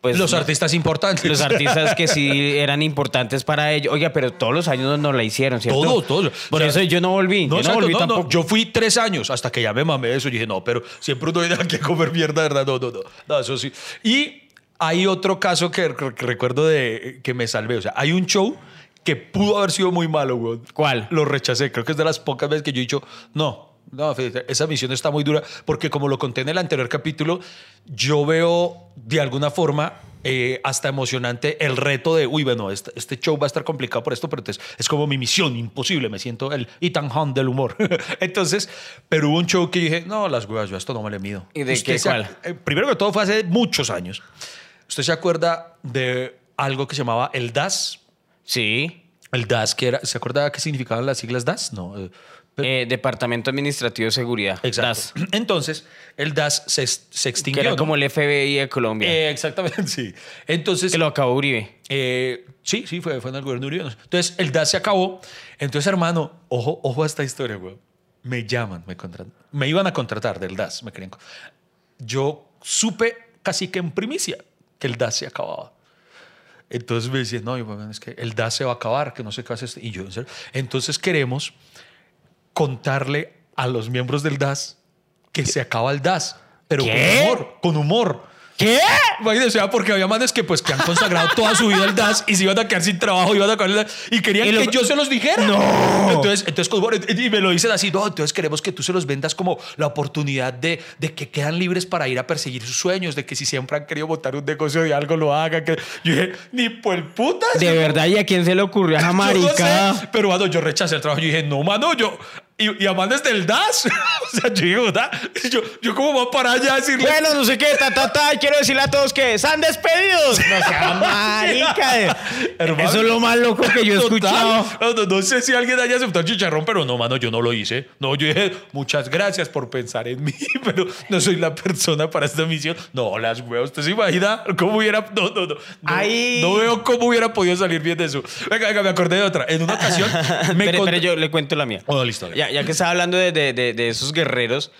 [SPEAKER 1] Pues,
[SPEAKER 2] los artistas importantes.
[SPEAKER 1] Los artistas que sí eran importantes para ellos. Oiga, pero todos los años no la hicieron, ¿cierto?
[SPEAKER 2] Todos, todos.
[SPEAKER 1] Por
[SPEAKER 2] O sea,
[SPEAKER 1] eso yo no volví.
[SPEAKER 2] No,
[SPEAKER 1] yo no volví
[SPEAKER 2] no, no. Yo fui tres años hasta que ya me mamé eso. Y dije, no, pero siempre uno viene aquí a comer mierda, ¿verdad? No, no, no. No, eso sí. Y hay otro caso que, que recuerdo de que me salvé. O sea, hay un show que pudo haber sido muy malo, weón.
[SPEAKER 1] ¿Cuál?
[SPEAKER 2] Lo rechacé. Creo que es de las pocas veces que yo he dicho, no. No, esa misión está muy dura porque como lo conté en el anterior capítulo, yo veo de alguna forma eh, hasta emocionante el reto de, uy, bueno, este, este show va a estar complicado por esto, pero entonces es como mi misión imposible, me siento el Ethan Hunt del humor. entonces, pero hubo un show que dije, no, las huevas, yo a esto no me le mido.
[SPEAKER 1] ¿Y de qué,
[SPEAKER 2] se
[SPEAKER 1] cuál?
[SPEAKER 2] eh, primero que todo fue hace muchos años. ¿Usted se acuerda de algo que se llamaba el DAS?
[SPEAKER 1] Sí.
[SPEAKER 2] El DAS, que era, ¿se acuerda qué significaban las siglas DAS? No. eh,
[SPEAKER 1] Eh, Departamento Administrativo de Seguridad.
[SPEAKER 2] Exacto.
[SPEAKER 1] DAS,
[SPEAKER 2] Entonces, el DAS se, se extinguió.
[SPEAKER 1] que era
[SPEAKER 2] ¿no?
[SPEAKER 1] como el FBI de Colombia.
[SPEAKER 2] Eh, exactamente, sí. Entonces,
[SPEAKER 1] que lo acabó Uribe.
[SPEAKER 2] eh, sí, sí, fue, fue en el gobierno de Uribe. Entonces, el DAS se acabó. Entonces, hermano, ojo, ojo a esta historia, güey. Me llaman, me contratan. Me iban a contratar del DAS, me querían. Yo supe casi que en primicia que el DAS se acababa. Entonces me decían, no, yo, es que el DAS se va a acabar, que no sé qué hace. este". Y yo, ¿en serio? Entonces queremos contarle a los miembros del DAS que se acaba el DAS, pero
[SPEAKER 1] ¿Qué?
[SPEAKER 2] con humor, con humor.
[SPEAKER 1] ¿Qué?
[SPEAKER 2] Imagínense, o sea, porque había manes que pues que han consagrado toda su vida al DAS y se iban a quedar sin trabajo, iban a el DAS, y querían
[SPEAKER 1] Y lo-
[SPEAKER 2] que yo se los dijera.
[SPEAKER 1] No.
[SPEAKER 2] Entonces, entonces humor, y me lo dicen así, no, entonces queremos que tú se los vendas como la oportunidad de, de que quedan libres para ir a perseguir sus sueños, de que si siempre han querido montar un negocio de algo, lo hagan. Que... Yo dije, ni por el putas.
[SPEAKER 1] De verdad, ¿y a quién se le ocurrió esa
[SPEAKER 2] Yo no
[SPEAKER 1] marica?
[SPEAKER 2] sé, pero mano, yo rechacé el trabajo. Yo dije, no, mano, yo. Y, y a manes del DAS. o sea, yo digo, ¿verdad? Yo, yo, ¿cómo voy para allá a decirle?
[SPEAKER 1] Bueno, no sé qué, ta, ta, ta. y Quiero decirle a todos que están despedidos. No sea marica.
[SPEAKER 2] Hermano.
[SPEAKER 1] Eso es lo más loco que yo he escuchado.
[SPEAKER 2] No, no, no sé si alguien haya aceptado el chicharrón, pero no, mano, yo no lo hice. No, yo dije, muchas gracias por pensar en mí, pero no soy la persona para esta misión. No, las huevas, ¿usted se imagina cómo hubiera... No, no, no. No,
[SPEAKER 1] Ay.
[SPEAKER 2] no veo cómo hubiera podido salir bien de eso. Venga, venga, me acordé de otra. En una ocasión me
[SPEAKER 1] Pero, pero yo le cuento la mía.
[SPEAKER 2] Oh, listo, dale.
[SPEAKER 1] Ya, ya que estaba hablando de, de- de- de esos guerreros,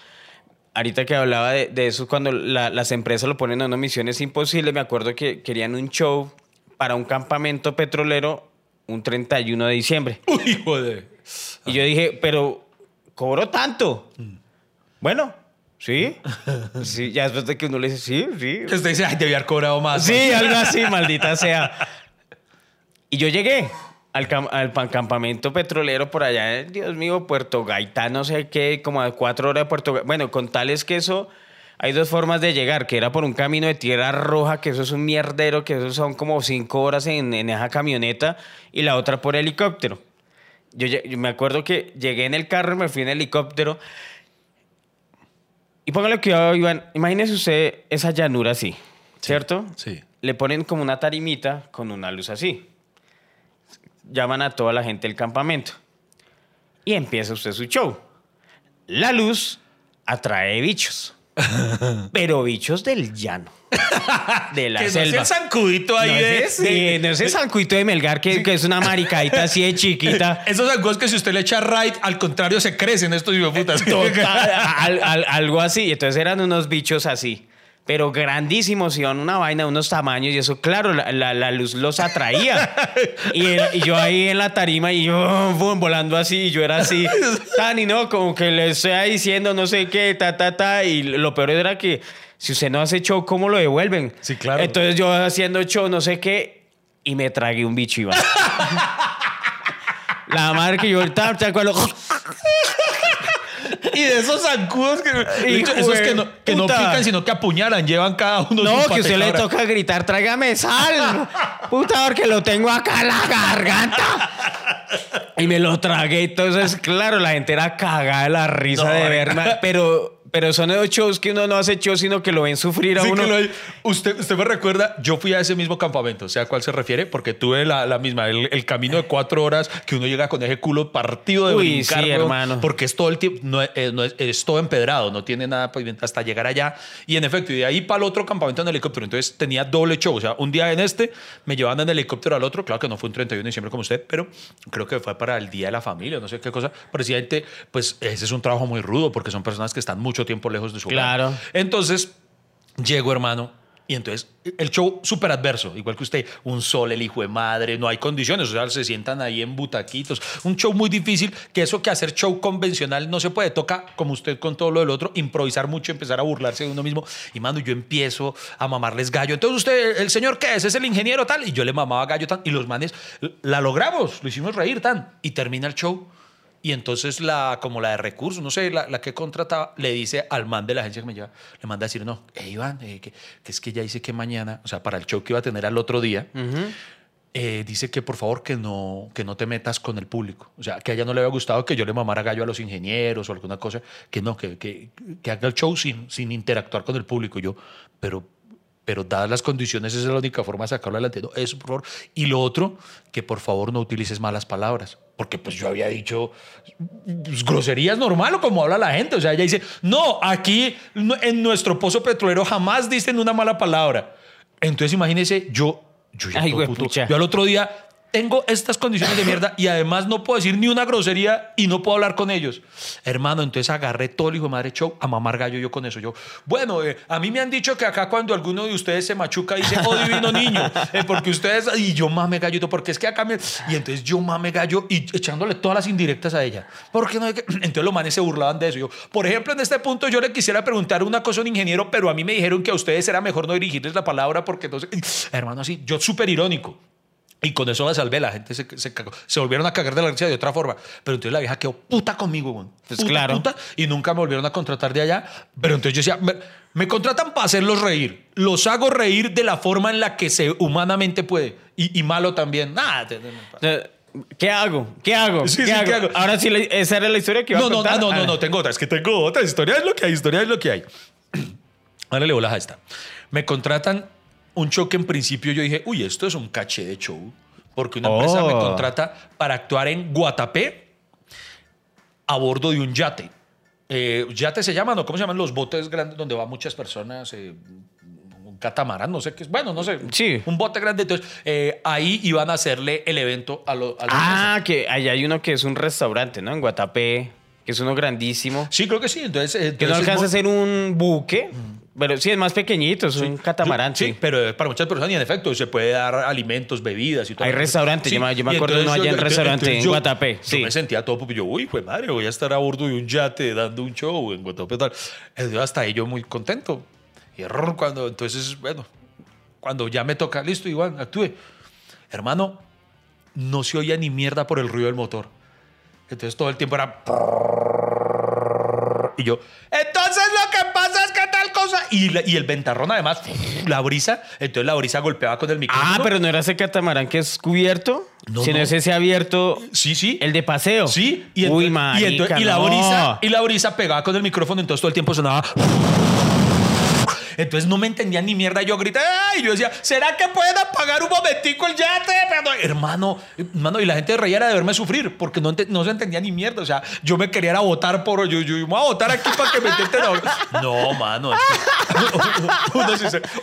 [SPEAKER 1] ahorita que hablaba de, de eso, cuando la- las empresas lo ponen a una misión es imposible, me acuerdo que querían un show para un campamento petrolero un 31 de diciembre.
[SPEAKER 2] Uy, joder.
[SPEAKER 1] Y yo dije, pero cobro tanto. Bueno, sí. Sí, ya después de que uno le dice, sí, sí.
[SPEAKER 2] Que usted dice, ay, debía haber cobrado más.
[SPEAKER 1] Sí, algo así, maldita sea. Y yo llegué al, cam- al campamento petrolero por allá, Dios mío, Puerto Gaitá, no sé qué, como a cuatro horas de Puerto Gaitá. Bueno, con tales que eso, hay dos formas de llegar, que era por un camino de tierra roja, que eso es un mierdero, que eso son como cinco horas en, en esa camioneta, y la otra por helicóptero. Yo, me acuerdo que llegué en el carro, me fui en helicóptero. Y póngale cuidado, Iván. Imagínese usted esa llanura así, ¿cierto?
[SPEAKER 2] Sí.
[SPEAKER 1] Le ponen como una tarimita con una luz así. Llaman a toda la gente del campamento. Y empieza usted su show. La luz atrae bichos. Pero bichos del llano. De la
[SPEAKER 2] Que no
[SPEAKER 1] selva.
[SPEAKER 2] el zancudito ahí
[SPEAKER 1] no,
[SPEAKER 2] de,
[SPEAKER 1] es ese,
[SPEAKER 2] de-
[SPEAKER 1] no es ese zancuito de Melgar que, que es una maricadita así de chiquita.
[SPEAKER 2] Esos zancudos que si usted le echa right, al contrario se crecen estos hijueputas.
[SPEAKER 1] Total, al- al- algo así. Entonces eran unos bichos así. Pero grandísimos, iban una vaina, unos tamaños, y eso, claro, la, la- la luz los atraía. Y, y yo ahí en la tarima, y yo bum, volando así, y yo era así, tan y no, como que le estoy diciendo no sé qué, ta, ta, ta. Y lo peor era que si usted no hace show, ¿cómo lo devuelven?
[SPEAKER 2] Sí, claro.
[SPEAKER 1] Entonces yo haciendo show, no sé qué, y me tragué un bicho, Iván. La madre que yo ahorita, ¿te acuerdas?
[SPEAKER 2] Y de esos zancudos que, de hecho,
[SPEAKER 1] Hijo
[SPEAKER 2] esos
[SPEAKER 1] de
[SPEAKER 2] que, no, que no pican, sino que apuñalan, llevan cada uno
[SPEAKER 1] No,
[SPEAKER 2] su
[SPEAKER 1] que a usted le toca gritar, tráigame sal. Puta, porque lo tengo acá en la garganta. Y me lo tragué. Entonces, claro, la gente era cagada de la risa
[SPEAKER 2] No,
[SPEAKER 1] de verme. Pero, pero son esos shows que uno no hace show, sino que lo ven sufrir a
[SPEAKER 2] Sí,
[SPEAKER 1] uno.
[SPEAKER 2] que lo hay. usted, usted me recuerda, yo fui a ese mismo campamento, ¿sé a cuál se refiere? Porque tuve la, la misma, el, el camino de cuatro horas que uno llega con ese culo partido de
[SPEAKER 1] Uy,
[SPEAKER 2] brincar,
[SPEAKER 1] sí, hermano.
[SPEAKER 2] Porque es todo el tiempo, no, es, no es, es todo empedrado, no tiene nada pavimento hasta llegar allá. Y en efecto, y de ahí para el otro campamento en helicóptero. Entonces tenía doble show. O sea, un día en este, me llevaban en helicóptero al otro. Claro que no fue un 31 de diciembre como usted, pero creo que fue para el Día de la Familia, no sé qué cosa. Presidente, pues ese es un trabajo muy rudo porque son personas que están mucho tiempo lejos de su hogar.
[SPEAKER 1] Claro.
[SPEAKER 2] Entonces, llego, hermano. Y entonces, el show súper adverso, igual que usted, un sol, el hijo de madre, no hay condiciones, o sea, se sientan ahí en butaquitos, un show muy difícil, que eso que hacer show convencional no se puede, toca, como usted con todo lo del otro, improvisar mucho, empezar a burlarse de uno mismo, y mano, yo empiezo a mamarles gallo, entonces usted, el señor, ¿qué es? ¿Es el ingeniero tal? Y yo le mamaba gallo tan, y los manes, la logramos, lo hicimos reír tan, y termina el show, y entonces la, como la de recursos, no sé, la, la que contrataba, le dice al man de la agencia que me lleva, le manda a decir, no, eh, Iván, eh, que, que es que ya dice que mañana, o sea, para el show que iba a tener al otro día, eh, dice que por favor que no, que no te metas con el público. O sea, que a ella no le había gustado que yo le mamara gallo a los ingenieros o alguna cosa, que no, que, que, que haga el show sin, sin interactuar con el público. Y yo, pero, pero dadas las condiciones, esa es la única forma de sacarlo adelante. No, eso, por favor. Y lo otro, que por favor no utilices malas palabras. Porque pues yo había dicho pues, groserías normal o como habla la gente. O sea, ella dice, no, aquí en nuestro pozo petrolero jamás dicen una mala palabra. Entonces imagínese, yo, yo, ya
[SPEAKER 1] Ay,
[SPEAKER 2] puto. yo al otro día tengo estas condiciones de mierda y además no puedo decir ni una grosería y no puedo hablar con ellos. Hermano, entonces agarré todo el hijo de madre show a mamar gallo yo con eso. Yo, bueno, eh, a mí me han dicho que acá cuando alguno de ustedes se machuca dice, oh divino niño, eh, porque ustedes, y yo mame gallo, porque es que acá me... Y entonces yo mame gallo y echándole todas las indirectas a ella. Porque no hay que- Entonces los manes se burlaban de eso. Yo, por ejemplo, en este punto yo le quisiera preguntar una cosa a un ingeniero, pero a mí me dijeron que a ustedes era mejor no dirigirles la palabra porque entonces, hermano, así, yo súper irónico. Y con eso la salvé, la gente se, se cagó. Se volvieron a cagar de la risa de otra forma. Pero entonces la vieja quedó puta conmigo, güey.
[SPEAKER 1] Pues
[SPEAKER 2] Puta,
[SPEAKER 1] claro.
[SPEAKER 2] puta, y nunca me volvieron a contratar de allá. Pero entonces yo decía, me, me contratan para hacerlos reír. Los hago reír de la forma en la que se humanamente puede. Y, y malo también. Nada.
[SPEAKER 1] Eh, ¿Qué hago? ¿Qué hago?
[SPEAKER 2] Sí,
[SPEAKER 1] ¿Qué,
[SPEAKER 2] sí,
[SPEAKER 1] hago?
[SPEAKER 2] ¿qué hago?
[SPEAKER 1] Ahora sí, esa era la historia que iba
[SPEAKER 2] No,
[SPEAKER 1] a
[SPEAKER 2] no,
[SPEAKER 1] contar.
[SPEAKER 2] ah, no, no,
[SPEAKER 1] Ah,
[SPEAKER 2] no, tengo otra. Es que tengo otra. Historia es lo que hay, historia es lo que hay. Ahora le bolas a esta. Me contratan un show que en principio yo dije, uy, esto es un caché de show. Porque una empresa me
[SPEAKER 1] Oh.
[SPEAKER 2] contrata para actuar en Guatapé a bordo de un yate. Eh, yate se llaman, ¿no? ¿Cómo se llaman los botes grandes donde van muchas personas? Eh, un catamarán, no sé qué es. Bueno, no sé.
[SPEAKER 1] Sí.
[SPEAKER 2] Un bote grande. Entonces, eh, ahí iban a hacerle el evento a, lo- a los
[SPEAKER 1] Ah, que allá hay uno que es un restaurante, ¿no? En Guatapé, que es uno grandísimo.
[SPEAKER 2] Sí, creo que sí. Entonces, eh,
[SPEAKER 1] Que no alcanza a ser un buque, pero sí es más pequeñito, es un catamarán,
[SPEAKER 2] Sí,
[SPEAKER 1] sí.
[SPEAKER 2] pero para muchas personas y en efecto se puede dar alimentos, bebidas y todo.
[SPEAKER 1] Hay restaurantes, yo me- yo me acuerdo uno allá en
[SPEAKER 2] yo-
[SPEAKER 1] restaurante en
[SPEAKER 2] yo-
[SPEAKER 1] Guatapé,
[SPEAKER 2] Yo
[SPEAKER 1] sí.
[SPEAKER 2] me sentía todo, porque yo, uy, pues madre, voy a estar a bordo de un yate dando un show en Guatapé tal. Hasta ahí yo muy contento. Y error cuando, entonces, bueno, cuando ya me toca, listo, Iván, actúe. Hermano, no se oía ni mierda por el ruido del motor. Entonces todo el tiempo era... Y yo, entonces lo que pasa es cosa... Y, la- y el ventarrón además, la brisa, entonces la brisa golpeaba con el micrófono.
[SPEAKER 1] Ah, pero no era ese catamarán que es cubierto,
[SPEAKER 2] No,
[SPEAKER 1] sino
[SPEAKER 2] no.
[SPEAKER 1] es ese abierto,
[SPEAKER 2] Sí, sí.
[SPEAKER 1] el de paseo.
[SPEAKER 2] Sí, y,
[SPEAKER 1] Uy,
[SPEAKER 2] entonces-
[SPEAKER 1] marica,
[SPEAKER 2] y, entonces- y la
[SPEAKER 1] no.
[SPEAKER 2] brisa y la brisa pegaba con el micrófono, entonces todo el tiempo sonaba. Entonces no me entendía ni mierda. Yo grité, ¡ay! Yo decía, ¿será que pueden apagar un momentico el yate? mierda. Hermano, hermano, y la gente reía era de verme sufrir porque no, no se entendía ni mierda. O sea, yo me quería era votar por. Yo, yo, yo me voy a votar aquí para que me intenten. ahora. No, mano.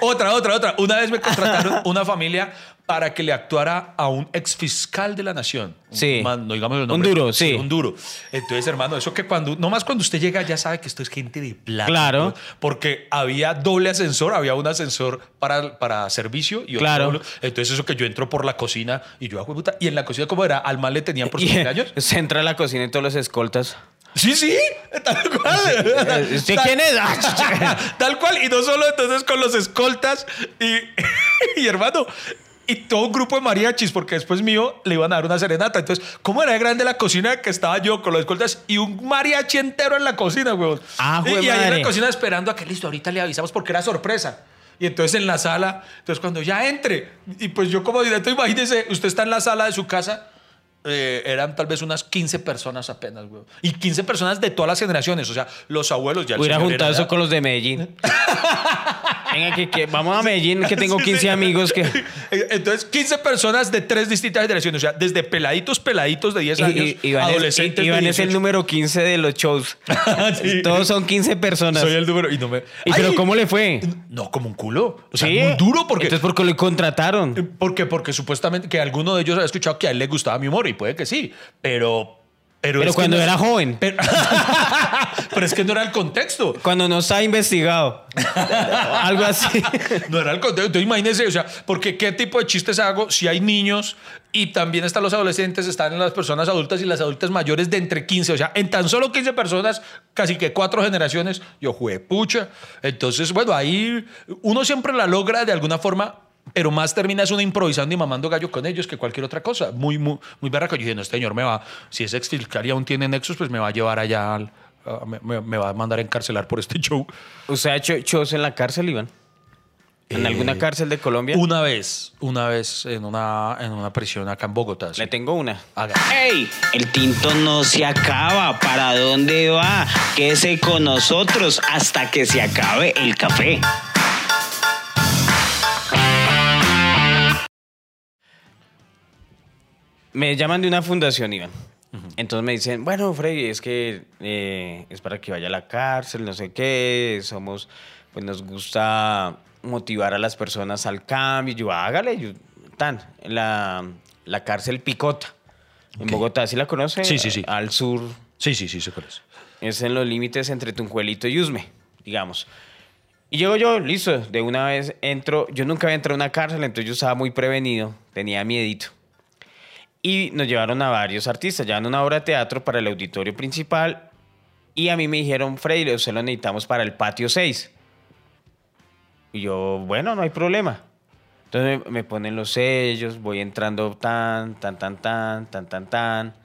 [SPEAKER 2] Otra, otra, otra. Una vez me contrataron una familia para que le actuara a un exfiscal de la nación.
[SPEAKER 1] Sí.
[SPEAKER 2] Un man, no digamos el
[SPEAKER 1] Un
[SPEAKER 2] nombre.
[SPEAKER 1] duro, sí.
[SPEAKER 2] Un duro. Entonces, hermano, eso que cuando. No más cuando usted llega ya sabe que esto es gente de plata.
[SPEAKER 1] Claro.
[SPEAKER 2] Porque había doble ascensor, había un ascensor para, para servicio y otro
[SPEAKER 1] Claro.
[SPEAKER 2] doble. Entonces, eso que yo entro por la cocina y yo hago puta. Y en la cocina, como era? Al mal le tenían por sus
[SPEAKER 1] Y
[SPEAKER 2] años.
[SPEAKER 1] se entra a la cocina y todos los escoltas.
[SPEAKER 2] Sí, sí, tal cual.
[SPEAKER 1] Eh, ¿Usted quién es?
[SPEAKER 2] Tal cual, y no solo entonces con los escoltas y, y hermano, y todo un grupo de mariachis, porque después mío le iban a dar una serenata. Entonces, ¿cómo era de grande la cocina que estaba yo con los escoltas y un mariachi entero en la cocina, weón?
[SPEAKER 1] Ah,
[SPEAKER 2] y, y ahí en la cocina esperando a que listo, ahorita le avisamos porque era sorpresa. Y entonces en la sala, entonces cuando ya entre, y pues yo como directo, imagínese, usted está en la sala de su casa, eh, eran tal vez unas 15 personas apenas, güey. Y 15 personas de todas las generaciones, o sea, los abuelos ya.
[SPEAKER 1] Hubiera juntado eso con los de Medellín. Venga, que, que vamos a Medellín, que tengo
[SPEAKER 2] Sí,
[SPEAKER 1] 15
[SPEAKER 2] sí.
[SPEAKER 1] amigos que...
[SPEAKER 2] Entonces, 15 personas de tres distintas generaciones, o sea, desde peladitos, peladitos de 10
[SPEAKER 1] Y-
[SPEAKER 2] años,
[SPEAKER 1] y- Iván es-
[SPEAKER 2] adolescentes.
[SPEAKER 1] Iván
[SPEAKER 2] de
[SPEAKER 1] es el
[SPEAKER 2] 18.
[SPEAKER 1] número 15 de los shows.
[SPEAKER 2] Sí.
[SPEAKER 1] Todos son 15 personas.
[SPEAKER 2] Soy el número. Y no me.
[SPEAKER 1] ¿Y pero cómo le fue?
[SPEAKER 2] No, como un culo. O sea,
[SPEAKER 1] Sí.
[SPEAKER 2] muy duro porque.
[SPEAKER 1] Entonces, ¿por qué lo contrataron?
[SPEAKER 2] Porque, porque supuestamente que alguno de ellos había escuchado que a él le gustaba mi humor y puede que sí, pero. Pero,
[SPEAKER 1] Pero cuando
[SPEAKER 2] no-
[SPEAKER 1] era joven.
[SPEAKER 2] Pero, pero es que no era el contexto.
[SPEAKER 1] Cuando no está investigado. Algo así.
[SPEAKER 2] No era el contexto. Entonces, imagínense, o sea, porque qué tipo de chistes hago si hay niños y también están los adolescentes, están las personas adultas y las adultas mayores de entre 15. O sea, en tan solo 15 personas, casi que cuatro generaciones, yo jugué pucha. Entonces, bueno, ahí uno siempre la logra de alguna forma. Pero más termina es uno improvisando y mamando gallo con ellos que cualquier otra cosa. Muy, muy, muy barraco. Yo dije, no, este señor me va, si es ex fiscal y aún tiene nexos, pues me va a llevar allá, al- a- me, me- me va a mandar a encarcelar por este show.
[SPEAKER 1] ¿Usted ha hecho shows en la cárcel, Iván? ¿En
[SPEAKER 2] Eh,
[SPEAKER 1] alguna cárcel de Colombia?
[SPEAKER 2] Una vez, una vez en una, en una prisión acá en Bogotá. sí.
[SPEAKER 1] Le tengo una.
[SPEAKER 2] Haga.
[SPEAKER 4] ¡Ey! El tinto no se acaba. ¿Para dónde va? Quédese con nosotros hasta que se acabe el café.
[SPEAKER 1] Me llaman de una fundación, Iván. Entonces me dicen, bueno, Freddy, es que eh, es para que vaya a la cárcel, no sé qué, somos, pues nos gusta motivar a las personas al cambio. Yo, hágale, yo, tan, la, la cárcel Picota, en. Bogotá, ¿sí la conoce?
[SPEAKER 2] Sí, sí, sí.
[SPEAKER 1] Al sur,
[SPEAKER 2] Sí, sí, sí, se conoce.
[SPEAKER 1] es en los límites entre Tunjuelito y Usme, digamos. Y llego yo, listo, de una vez entro, yo nunca había entrado a una cárcel, entonces yo estaba muy prevenido, tenía miedito. Y nos llevaron a varios artistas, llevan una obra de teatro para el auditorio principal y a mí me dijeron, Freddy, usted lo necesitamos para el patio 6. Y yo, bueno, no hay problema. Entonces me, me ponen los sellos, voy entrando tan, tan, tan, tan, tan, tan, tan.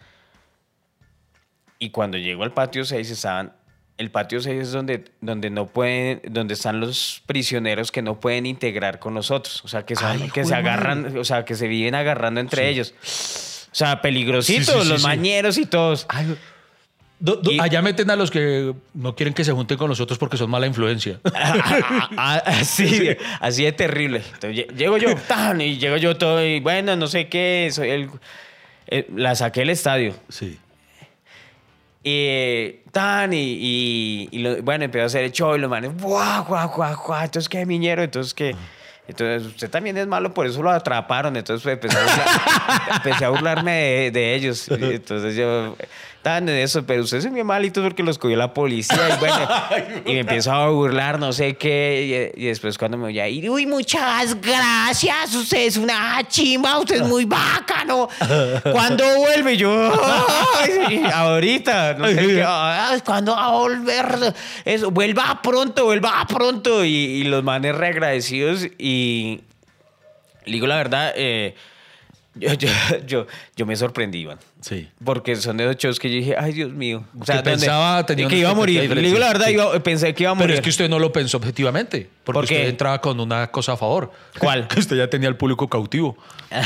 [SPEAKER 1] Y cuando llego al patio 6 estaban... El patio 6 es donde, donde, no pueden, donde están los prisioneros que no pueden integrar con nosotros. O sea, que, son-
[SPEAKER 2] Ay,
[SPEAKER 1] que se
[SPEAKER 2] madre.
[SPEAKER 1] agarran, o sea, que se viven agarrando entre ellos. O sea, peligrositos,
[SPEAKER 2] Sí, sí, sí,
[SPEAKER 1] los mañeros y todos.
[SPEAKER 2] Do- do-
[SPEAKER 1] Y-
[SPEAKER 2] allá meten a los que no quieren que se junten con nosotros porque son mala influencia.
[SPEAKER 1] Ah, ah, así, así de terrible. Entonces, lle- llego yo, tan, y llego yo todo, y bueno, no sé qué, soy el, eh, la saqué del estadio.
[SPEAKER 2] Sí.
[SPEAKER 1] Y tan, y, y, bueno, empezó a hacer el show y los manes, guau, guau, guau, guau, entonces qué miñero, entonces qué. Entonces, usted también es malo, por eso lo atraparon. Entonces, pues, empecé a, burlarme de, ellos. Entonces, yo, tan en eso, pero ustedes son bien malitos porque los cogió la policía. Y bueno, y me empezó a burlar, no sé qué. Y, y después, cuando me voy a ir, uy, muchas gracias, usted es una chimba, usted es muy bacano. ¿Cuándo vuelve? Y Yo, "Ay, ahorita, no sé qué. "Ay, ¿Cuándo va a volver? Eso, vuelva pronto, vuelva pronto. Y, y los manes reagradecidos. Y le digo la verdad, eh, yo, yo, yo, yo me sorprendí, Iván.
[SPEAKER 2] Sí.
[SPEAKER 1] Porque son de esos shows que yo dije, ay, Dios mío. O
[SPEAKER 2] Que
[SPEAKER 1] donde-
[SPEAKER 2] pensaba, tenía
[SPEAKER 1] que iba a morir. Le digo la verdad, iba- pensé que iba a morir.
[SPEAKER 2] Pero es que usted no lo pensó objetivamente. Porque usted entraba con una cosa a favor.
[SPEAKER 1] ¿Cuál?
[SPEAKER 2] Que usted ya tenía el público cautivo.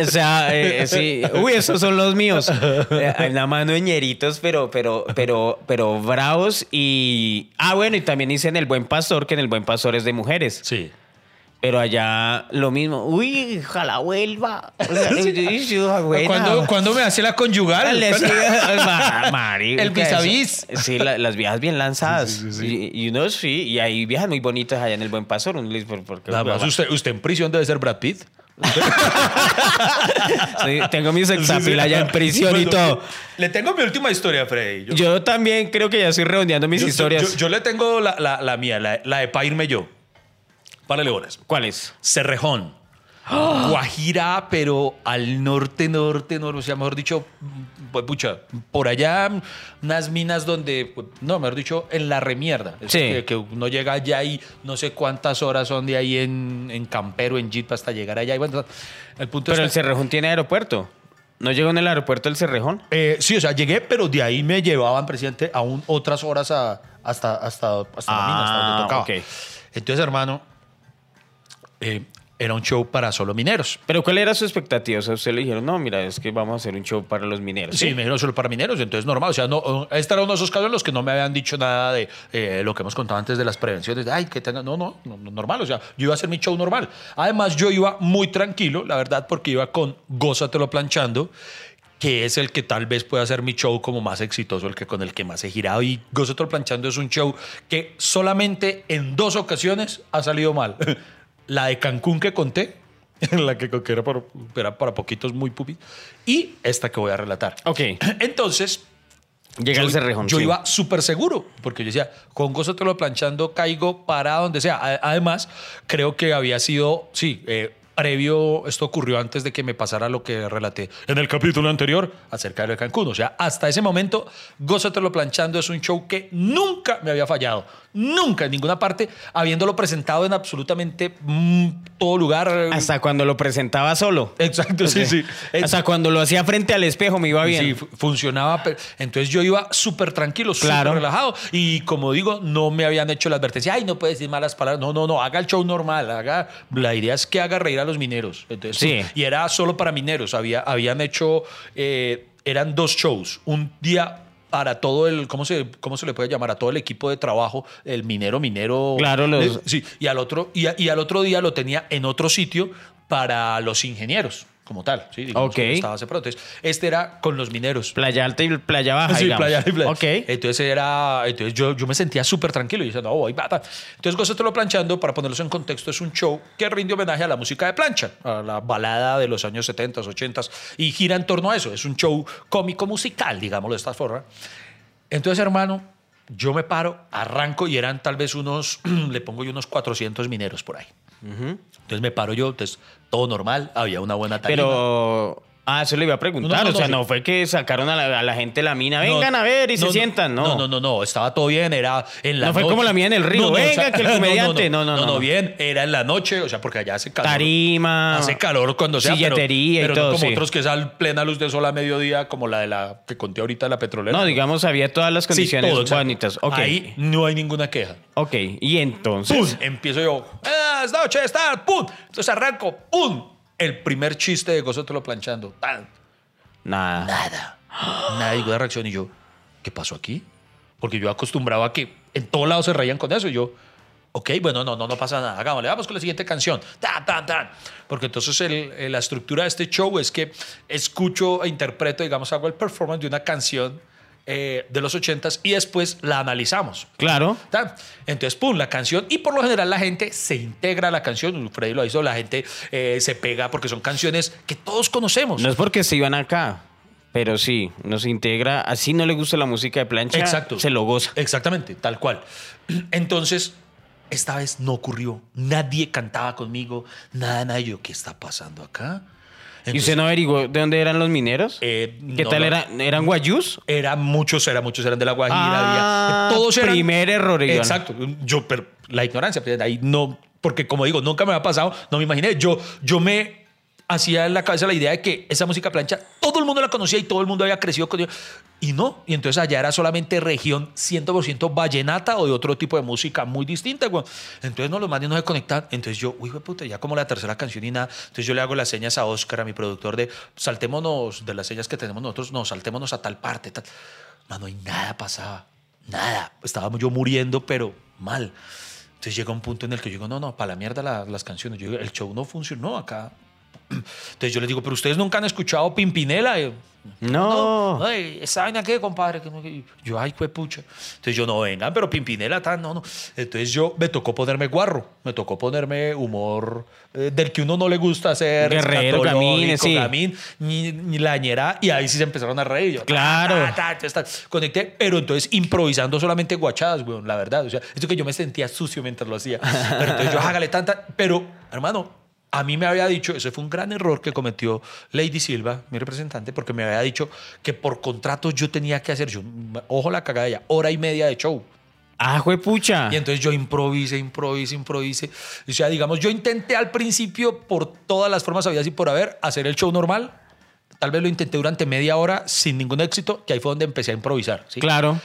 [SPEAKER 1] O sea, eh, sí. Uy, esos son los míos. Eh, Hay una mano de ñeritos, pero, pero, pero, pero bravos. Y. Ah, bueno, y también hice en El Buen Pastor, que en El Buen Pastor es de mujeres.
[SPEAKER 2] Sí.
[SPEAKER 1] Pero allá lo mismo. Uy, ojalá vuelva. O sea, uy, buena.
[SPEAKER 2] ¿Cuándo, cuándo me hace la conyugal?
[SPEAKER 1] Le
[SPEAKER 2] ¿Cuándo-
[SPEAKER 1] sigue- Ma- marica,
[SPEAKER 2] El vis a vis.
[SPEAKER 1] Sí, la- las viejas bien lanzadas.
[SPEAKER 2] Sí, sí, sí,
[SPEAKER 1] Y, y uno sí, y hay viejas muy bonitas allá en el Buen Pastor. porque-
[SPEAKER 2] Nada más usted, usted en prisión debe ser Brad Pitt.
[SPEAKER 1] Sí, tengo mi sexapil allá en prisión y todo.
[SPEAKER 2] Le tengo mi última historia, Freddy. Yo,
[SPEAKER 1] Yo también creo que ya estoy redondeando mis
[SPEAKER 2] yo-
[SPEAKER 1] historias.
[SPEAKER 2] yo- yo le tengo la, la- la mía, la, la de pa' irme yo. Párale horas.
[SPEAKER 1] ¿Cuáles?
[SPEAKER 2] Cerrejón. Guajira, pero al norte, norte, norte. O sea, mejor dicho, pues pucha, por allá unas minas donde, pues, no, mejor dicho, en la remierda. Es
[SPEAKER 1] Sí.
[SPEAKER 2] Que, que uno llega allá y no sé cuántas horas son de ahí en, en campero, en jeep, hasta llegar allá. Y bueno, el punto
[SPEAKER 1] Pero el
[SPEAKER 2] es que-
[SPEAKER 1] Cerrejón tiene aeropuerto. ¿No llegó en el aeropuerto el Cerrejón?
[SPEAKER 2] Eh, sí, o sea, llegué, pero de ahí me llevaban, presidente, aún otras horas a- hasta, hasta, hasta la mina, hasta
[SPEAKER 1] Ah,
[SPEAKER 2] donde tocaba.
[SPEAKER 1] ok.
[SPEAKER 2] Entonces, hermano, eh, era un show para solo mineros.
[SPEAKER 1] ¿Pero cuál era su expectativa? O sea, usted le dijeron, no, mira, es que vamos a hacer un show para los mineros.
[SPEAKER 2] Sí, me dijeron solo para mineros, entonces normal. O sea, no, este era uno de esos casos en los que no me habían dicho nada de eh, lo que hemos contado antes de las prevenciones. De, Ay, que tenga. No, no, no, no, normal. O sea, yo iba a hacer mi show normal. Además, yo iba muy tranquilo, la verdad, porque iba con Gózatelo planchando que es el que tal vez pueda ser mi show como más exitoso, el que con el que más he girado. Y Gózatelo planchando es un show que solamente en dos ocasiones ha salido mal. La de Cancún que conté, la que, que era, para, era para poquitos muy pupis, y esta que voy a relatar.
[SPEAKER 1] Ok.
[SPEAKER 2] Entonces,
[SPEAKER 1] Llega
[SPEAKER 2] yo,
[SPEAKER 1] el Cerrejón.
[SPEAKER 2] yo
[SPEAKER 1] sí.
[SPEAKER 2] iba súper seguro, porque yo decía, con Gózatelo planchando caigo para donde sea. Además, creo que había sido, sí, eh, previo, esto ocurrió antes de que me pasara lo que relaté en el capítulo anterior acerca de lo de Cancún. O sea, hasta ese momento, Gózatelo planchando es un show que nunca me había fallado. Nunca, en ninguna parte, habiéndolo presentado en absolutamente mm, todo lugar.
[SPEAKER 1] Hasta cuando lo presentaba solo.
[SPEAKER 2] Exacto, sí, sí.
[SPEAKER 1] Hasta cuando lo hacía frente al espejo me iba bien.
[SPEAKER 2] Sí, fu- funcionaba. Entonces yo iba súper tranquilo,
[SPEAKER 1] Claro.
[SPEAKER 2] súper relajado. Y como digo, no me habían hecho la advertencia. Ay, no puedes decir malas palabras. No, no, no. Haga el show normal. Haga, la idea es que haga reír a los mineros. Entonces,
[SPEAKER 1] Sí.
[SPEAKER 2] Y era solo para mineros. Había, habían hecho. eh, eran dos shows. Un día. Para todo el, ¿cómo se, ¿cómo se le puede llamar? A todo el equipo de trabajo, el minero, minero.
[SPEAKER 1] Claro, los-
[SPEAKER 2] Sí, y al otro, y, a- y al otro día lo tenía en otro sitio para los ingenieros, como tal. Sí, digamos
[SPEAKER 1] Ok.
[SPEAKER 2] estaba separado. Entonces, este era con los mineros.
[SPEAKER 1] Playa Alta y Playa Baja,
[SPEAKER 2] Sí,
[SPEAKER 1] digamos.
[SPEAKER 2] playa y playa.
[SPEAKER 1] Ok.
[SPEAKER 2] Entonces era, entonces yo, yo me sentía súper tranquilo y decía, no, voy, va. Entonces Gózatelo planchando, para ponerlos en contexto, es un show que rinde homenaje a la música de plancha, a la balada de los años 70, 80 y gira en torno a eso. Es un show cómico musical, digámoslo de esta forma. Entonces, hermano, yo me paro, arranco y eran tal vez unos, le pongo yo unos 400 mineros por ahí. Entonces me paro yo, entonces todo normal, había una buena tarima.
[SPEAKER 1] Pero. Ah, eso le iba a preguntar.
[SPEAKER 2] No, no, no,
[SPEAKER 1] o sea,
[SPEAKER 2] sí.
[SPEAKER 1] no fue que sacaron a la, a la gente de la mina.
[SPEAKER 2] No,
[SPEAKER 1] Vengan a ver y
[SPEAKER 2] no,
[SPEAKER 1] se sientan, ¿no?
[SPEAKER 2] No, no, no, no, estaba todo bien, era en la
[SPEAKER 1] No fue
[SPEAKER 2] noche.
[SPEAKER 1] como la mía en el río, venga, que el comediante, no, no,
[SPEAKER 2] no,
[SPEAKER 1] no, no.
[SPEAKER 2] bien, era en la noche, o sea, porque allá hace calor.
[SPEAKER 1] Tarima.
[SPEAKER 2] Hace calor cuando sea, pero-
[SPEAKER 1] silletería y
[SPEAKER 2] pero, no
[SPEAKER 1] todo,
[SPEAKER 2] como
[SPEAKER 1] sí.
[SPEAKER 2] otros que es a plena luz de sol a mediodía, como la de la que conté ahorita de la petrolera.
[SPEAKER 1] No, digamos, había todas las
[SPEAKER 2] Sí,
[SPEAKER 1] condiciones
[SPEAKER 2] todo, exacto.
[SPEAKER 1] bonitas. Ok.
[SPEAKER 2] Ahí no hay ninguna queja.
[SPEAKER 1] Ok. Y entonces.
[SPEAKER 2] ¡Pum! Empiezo yo. ¡Ah, es noche, está! ¡Pum! Entonces arranco. ¡Pum! El primer chiste de Gózatelo planchando. ¡Tan!
[SPEAKER 1] Nada.
[SPEAKER 2] Nada. Nada, ninguna reacción. Y yo, ¿qué pasó aquí? Porque yo acostumbraba a que en todos lados se reían con eso. Y yo, ok, bueno, no, no, no pasa nada. Hagámosle, vamos con la siguiente canción. Tan, tan, tan. Porque entonces el- la estructura de este show es que escucho e interpreto, digamos, hago el performance de una canción eh, de los ochentas y después la analizamos.
[SPEAKER 1] Claro.
[SPEAKER 2] ¿Tá? Entonces, pum, la canción. Y por lo general la gente se integra a la canción. Freddy lo hizo, la gente eh, se pega porque son canciones que todos conocemos.
[SPEAKER 1] No es porque se iban acá, pero sí, nos integra. Así no le gusta la música de plancha,
[SPEAKER 2] Exacto.
[SPEAKER 1] se lo goza.
[SPEAKER 2] Exactamente, tal cual. Entonces, esta vez no ocurrió. Nadie cantaba conmigo, nada, nada. Yo, ¿qué está pasando acá?
[SPEAKER 1] ¿Y usted no averiguó de dónde eran los mineros?
[SPEAKER 2] Eh,
[SPEAKER 1] ¿Qué
[SPEAKER 2] no,
[SPEAKER 1] tal
[SPEAKER 2] no.
[SPEAKER 1] eran? ¿Eran guayús?
[SPEAKER 2] Eran muchos, eran muchos, eran de la Guajira.
[SPEAKER 1] Ah,
[SPEAKER 2] había, todos eran.
[SPEAKER 1] primer error, Iván.
[SPEAKER 2] Exacto. Yo, pero la ignorancia, pues, ahí no, porque como digo, nunca me había pasado, no me imaginé. Yo, yo me hacía en la cabeza la idea de que esa música plancha, todo el mundo la conocía y todo el mundo había crecido con. Y no, y entonces allá era solamente región 100% vallenata o de otro tipo de música muy distinta. Entonces no, los manes no se conectan. Entonces yo, uy, puta, ya como la tercera canción y nada. Entonces yo le hago las señas a Oscar, a mi productor, de saltémonos de las señas que tenemos nosotros, no, saltémonos a tal parte, tal. Mano, y nada pasaba, nada. Estaba yo muriendo, pero mal. Entonces llega un punto en el que yo digo, no, no, para la mierda la- las canciones. Yo digo, el show no funcionó acá. Entonces yo les digo, pero ustedes nunca han escuchado Pimpinela. Y,
[SPEAKER 1] No.
[SPEAKER 2] Ay, ¿esa vaina qué, compadre? Que no- Yo, ay, pues pucha. Entonces yo, no, vengan, pero Pimpinela, tan, no, no. Entonces yo, me tocó ponerme guarro, me tocó ponerme humor eh, del que uno no le gusta hacer.
[SPEAKER 1] Guerrero, Gamín, sí.
[SPEAKER 2] Gamín, ni, ni la ñera, y ahí sí se empezaron a reír. Yo,
[SPEAKER 1] Claro.
[SPEAKER 2] ta, ta, ta, conecté, pero entonces improvisando solamente guachadas, weón, la verdad. O sea, esto que yo me sentía sucio mientras lo hacía. Pero entonces yo, hágale tanta. Pero, hermano, a mí me había dicho, ese fue un gran error que cometió Lady Silva, mi representante, porque me había dicho que por contrato yo tenía que hacer, yo, ojo la cagada de ella, hora y media de show.
[SPEAKER 1] Ah, juepucha.
[SPEAKER 2] Y entonces yo improvise, improvise, improvise. O sea, digamos, yo intenté al principio, por todas las formas habidas y por haber, hacer el show normal. Tal vez lo intenté durante media hora sin ningún éxito, que ahí fue donde empecé a improvisar. ¿sí?
[SPEAKER 1] Claro.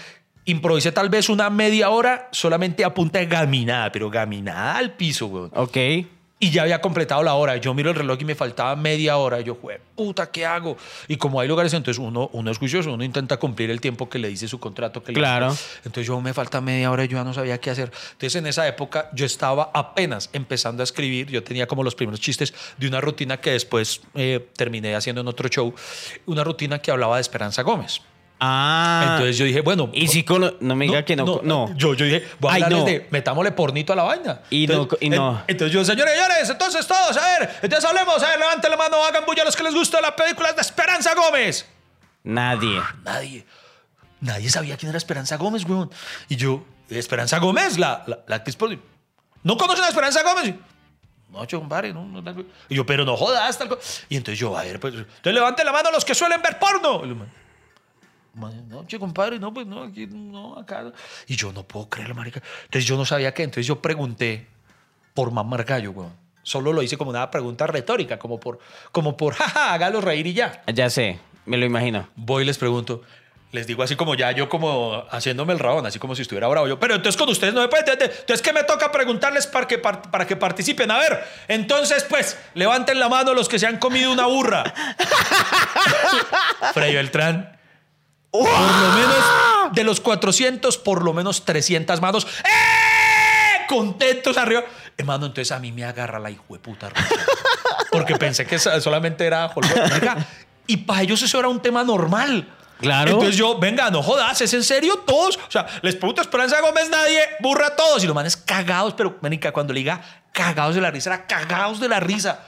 [SPEAKER 2] Improvisé tal vez una media hora solamente a punta de gaminada, pero gaminada al piso, weón.
[SPEAKER 1] Ok.
[SPEAKER 2] Y ya había completado la hora. Yo miro el reloj y me faltaba media hora. Yo, "Jue puta, ¿qué hago? Y como hay lugares, entonces uno, uno es juicioso, uno intenta cumplir el tiempo que le dice su contrato. Que le-
[SPEAKER 1] Claro.
[SPEAKER 2] Entonces yo me falta media hora y yo ya no sabía qué hacer. Entonces en esa época yo estaba apenas empezando a escribir. Yo tenía como los primeros chistes de una rutina que después eh, terminé haciendo en otro show. Una rutina que hablaba de Esperanza Gómez.
[SPEAKER 1] Ah.
[SPEAKER 2] Entonces yo dije, bueno.
[SPEAKER 1] Y si cono- no me diga que no. No.
[SPEAKER 2] Yo, yo dije, voy a
[SPEAKER 1] Ay,
[SPEAKER 2] hablarles
[SPEAKER 1] no.
[SPEAKER 2] de metámosle pornito a la vaina.
[SPEAKER 1] Y no- y no.
[SPEAKER 2] en- entonces yo, señores, señores, entonces todos, a ver, entonces hablemos, a ver, levanten la mano, hagan bulla a los que les gusta la película de Esperanza Gómez.
[SPEAKER 1] Nadie.
[SPEAKER 2] Nadie, nadie sabía quién era Esperanza Gómez, weón. Y yo, Esperanza Gómez, la, la, la actriz por- ¿No conocen a Esperanza Gómez? No, che, compadre, no, no, no. Y yo, pero no jodas, tal co-". Y entonces yo, a ver, pues, entonces levanten la mano los que suelen ver porno. Y el man, "Man, No, che, compadre, no, pues no, aquí, no, acá. Y yo no puedo creerlo, marica. Entonces yo no sabía qué. Entonces yo pregunté por mamar gallo, weón. Solo lo hice como una pregunta retórica, como por, como por, jaja, hágalo reír y ya.
[SPEAKER 1] Ya sé. Me lo imagino.
[SPEAKER 2] Voy y les pregunto. Les digo así como ya yo como haciéndome el rabón, así como si estuviera bravo yo. Pero entonces con ustedes no me pueden entender. Entonces que me toca preguntarles para que, par- para que participen. A ver, entonces pues levanten la mano los que se han comido una burra. Frey Beltrán. Por lo menos de los 400, por lo menos 300 manos. ¡Eh! Contentos arriba. Hermano, entonces a mí me agarra la hijo de puta. Porque pensé que so- solamente era. Marica, Y para ellos eso era un tema normal.
[SPEAKER 1] Claro.
[SPEAKER 2] Entonces yo, venga, no jodas, ¿es en serio todos? O sea, les pregunto a Esperanza Gómez, nadie, burra a todos. Y los manes cagados, pero, manica, cuando le diga cagados de la risa, era cagados de la risa.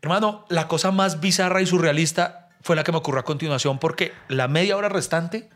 [SPEAKER 2] Hermano, la cosa más bizarra y surrealista fue la que me ocurrió a continuación porque la media hora restante,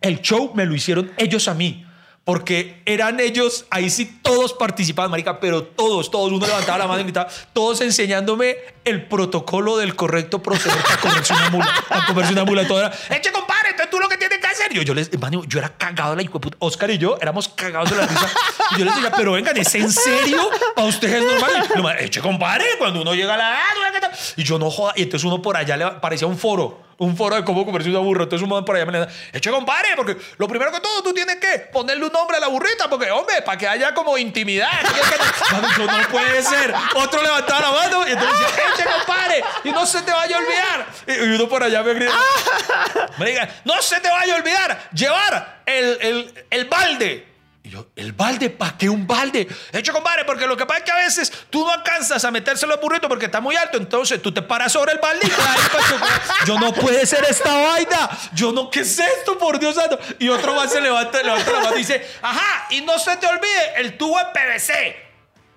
[SPEAKER 2] el show me lo hicieron ellos a mí. Porque eran ellos, ahí sí todos participaban, marica, pero todos, todos, uno levantaba la mano y gritaba, todos enseñándome el protocolo del correcto proceder para comerse una mula, para comerse una mula. Todo era, eche compadre, entonces tú lo que tienes que hacer. Yo, yo les, hermano, yo era cagado de la hijo. Oscar y yo éramos cagados de la risa. Y yo les decía, pero vengan, ¿es en serio? ¿Para ustedes es normal? Y más, eche compadre, cuando uno llega a la edad, ¿qué tal?". y yo no joda. Y entonces uno por allá le parecía un foro un foro de cómo comerse una burra. Entonces un man por allá me le da, eche compadre, porque lo primero que todo tú tienes que ponerle un nombre a la burrita, porque hombre, para que haya como intimidad. Yo, no puede ser. Otro levantaba la mano y entonces decía, eche compadre, y no se te vaya a olvidar. Y y uno por allá me grita, me diga, no se te vaya a olvidar llevar el, el, el balde. Y yo, ¿el balde? ¿Para qué un balde? Hecho, compadre, porque lo que pasa es que a veces tú no alcanzas a metérselo al burrito porque está muy alto, entonces tú te paras sobre el balde y su- Yo no puede ser esta vaina. Yo no, ¿qué es esto, por Dios santo? Y otro más se levanta, levanta la mano y dice, ajá, y no se te olvide el tubo de PVC.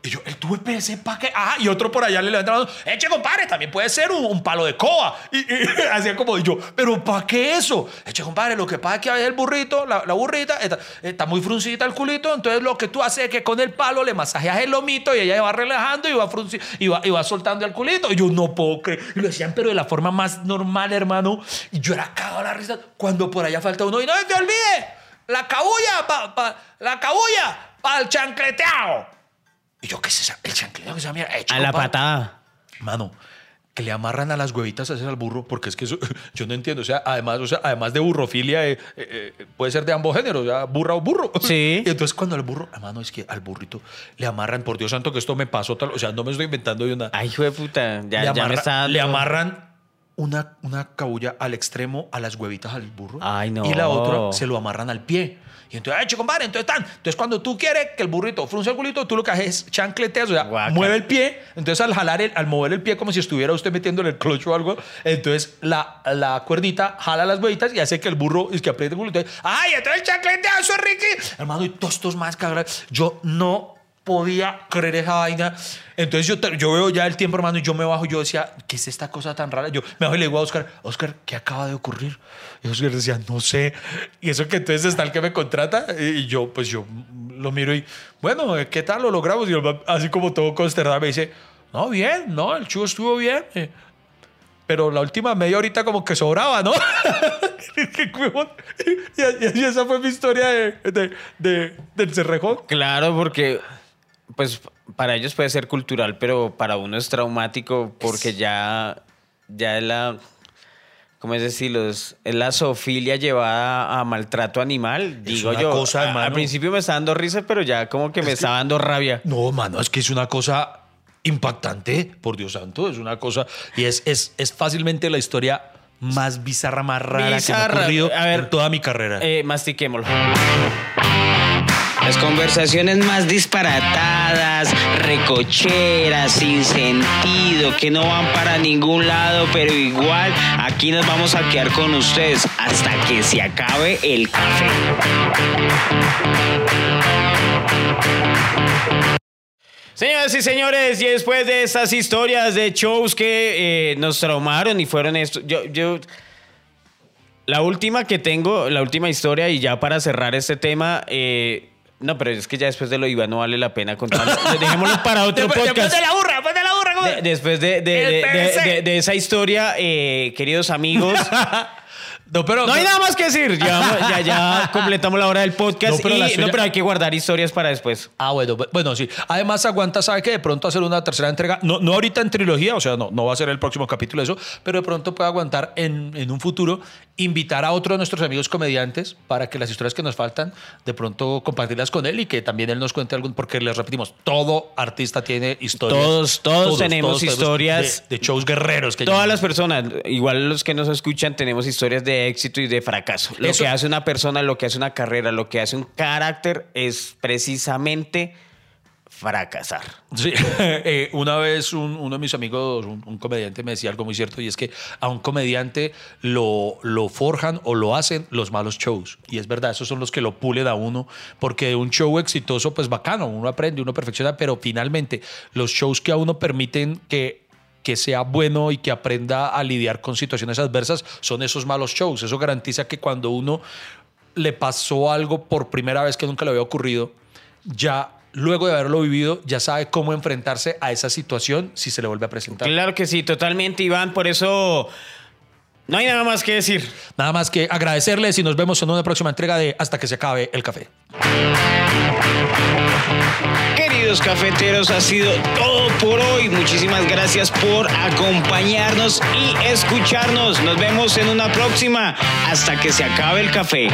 [SPEAKER 2] Y yo, el tubo de PVC, ¿para qué? Ajá, y otro por allá le levanta la mano, eche, compadre, también puede ser un, palo de coba. Y, y hacía como yo, ¿pero para qué eso? Eche, compadre, lo que pasa es que a veces el burrito, la, la burrita, está, está muy fruncita el culito, entonces lo que tú haces es que con el palo le masajeas el lomito y ella va relajando y va, frunci- y va, y va soltando el culito. Y yo no puedo creer. Y lo decían, pero de la forma más normal, hermano. Y yo era cagado la risa cuando por allá falta uno. Y no te olvide, la cabulla, pa- la cabulla, para el chancleteado. Y yo, ¿qué es esa? El chancleo que se llama.
[SPEAKER 1] A la patada.
[SPEAKER 2] Mano, que le amarran a las huevitas a ese al burro, porque es que eso, yo no entiendo. O sea, además, o sea, además de burrofilia, eh, eh, eh, puede ser de ambos géneros, ya burra o burro.
[SPEAKER 1] Sí.
[SPEAKER 2] Y entonces cuando al burro, hermano, es que al burrito le amarran, por Dios santo que esto me pasó, tal, o sea, no me estoy inventando de una.
[SPEAKER 1] Ay, hijo de puta. Ya,
[SPEAKER 2] le,
[SPEAKER 1] ya me está dando-
[SPEAKER 2] le amarran una, una cabulla al extremo a las huevitas al burro.
[SPEAKER 1] Ay, no.
[SPEAKER 2] Y la otra se lo amarran al pie. Y entonces, ¡ay, compadre! Entonces están. Entonces, cuando tú quieres que el burrito frunce el culito, tú lo que haces es chancleteas, o sea, mueve el pie. Entonces, al jalar, el, al mover el pie como si estuviera usted metiéndole el clocho o algo, entonces la, la cuerdita jala las huevitas y hace que el burro es que apriete el culito. ¡Ay, entonces el chancleteazo, Ricky! Hermano, y todos estos más cagados. Yo no podía creer esa vaina. Entonces yo, yo veo ya el tiempo, hermano, y yo me bajo yo decía, ¿qué es esta cosa tan rara? Yo me bajo y le digo a Oscar, Oscar, ¿qué acaba de ocurrir? Y Oscar decía, no sé. Y eso que entonces está el que me contrata. Y yo, pues yo lo miro y, bueno, ¿qué tal lo logramos? Y así como todo consternado me dice, no, bien, no, el chugo estuvo bien. Pero la última media horita como que sobraba, ¿no? Y, esa fue mi historia de- de- del cerrejón.
[SPEAKER 1] Claro, porque pues para ellos puede ser cultural, pero para uno es traumático porque ya, ya es la, ¿cómo es decirlo? Es, es la zoofilia llevada a maltrato animal, digo
[SPEAKER 2] una
[SPEAKER 1] yo.
[SPEAKER 2] cosa,
[SPEAKER 1] A- al principio me está dando risa, pero ya como que me está dando rabia.
[SPEAKER 2] No, mano, es que es una cosa impactante, por Dios santo, es una cosa. Y es, es, es fácilmente la historia más bizarra, más rara que me ha ocurrido
[SPEAKER 1] A ver,
[SPEAKER 2] en toda mi carrera.
[SPEAKER 1] Eh, mastiquémoslo.
[SPEAKER 4] Las conversaciones más disparatadas, recocheras, sin sentido, que no van para ningún lado, pero igual aquí nos vamos a quedar con ustedes hasta que se acabe el café.
[SPEAKER 1] Señoras y señores, y después de estas historias de shows que eh, nos traumaron y fueron esto, yo, yo, la última que tengo, la última historia y ya para cerrar este tema, eh, no, pero es que ya después de lo Iván no vale la pena contar. Dejémoslo para otro
[SPEAKER 2] Después-
[SPEAKER 1] podcast.
[SPEAKER 2] después de la burra, después de la burra, ¿cómo?
[SPEAKER 1] De- después de, de-
[SPEAKER 2] El
[SPEAKER 1] de- de-
[SPEAKER 2] PVC.
[SPEAKER 1] de- de esa historia, eh, queridos amigos,
[SPEAKER 2] no, pero,
[SPEAKER 1] no hay nada más que decir. Ya, ya, ya completamos la hora del podcast.
[SPEAKER 2] No, pero
[SPEAKER 1] y- no, pero hay que guardar historias para después.
[SPEAKER 2] Ah, bueno, bu- bueno, sí. Además, aguanta, sabe que de pronto hacer una tercera entrega, no, no ahorita en trilogía, o sea, no, no va a ser el próximo capítulo eso, pero de pronto puede aguantar en, en un futuro invitar a otro de nuestros amigos comediantes para que las historias que nos faltan, de pronto compartirlas con él y que también él nos cuente algún, porque les repetimos, todo artista tiene historias.
[SPEAKER 1] Todos- todos tenemos historias.
[SPEAKER 2] De, de shows guerreros. Que
[SPEAKER 1] Todas
[SPEAKER 2] llaman.
[SPEAKER 1] las personas, igual los que nos escuchan, tenemos historias de éxito y de fracaso. Lo
[SPEAKER 2] Eso-
[SPEAKER 1] que hace una persona, lo que hace una carrera, lo que hace un carácter es precisamente fracasar.
[SPEAKER 2] Sí, eh, una vez un- uno de mis amigos, un, un comediante, me decía algo muy cierto y es que a un comediante lo, lo forjan o lo hacen los malos shows. Y es verdad, esos son los que lo pulen a uno, porque un show exitoso, pues bacano, uno aprende, uno perfecciona, pero finalmente los shows que a uno permiten que que sea bueno y que aprenda a lidiar con situaciones adversas son esos malos shows. Eso garantiza que cuando uno le pasó algo por primera vez que nunca le había ocurrido, ya luego de haberlo vivido, ya sabe cómo enfrentarse a esa situación si se le vuelve a presentar.
[SPEAKER 1] Claro que sí, totalmente, Iván. Por eso no hay nada más que decir.
[SPEAKER 2] Nada más que agradecerles y nos vemos en una próxima entrega de Hasta que se acabe el café.
[SPEAKER 4] Queridos cafeteros, ha sido todo por hoy. Muchísimas gracias por acompañarnos y escucharnos. Nos vemos en una próxima hasta que se acabe el café.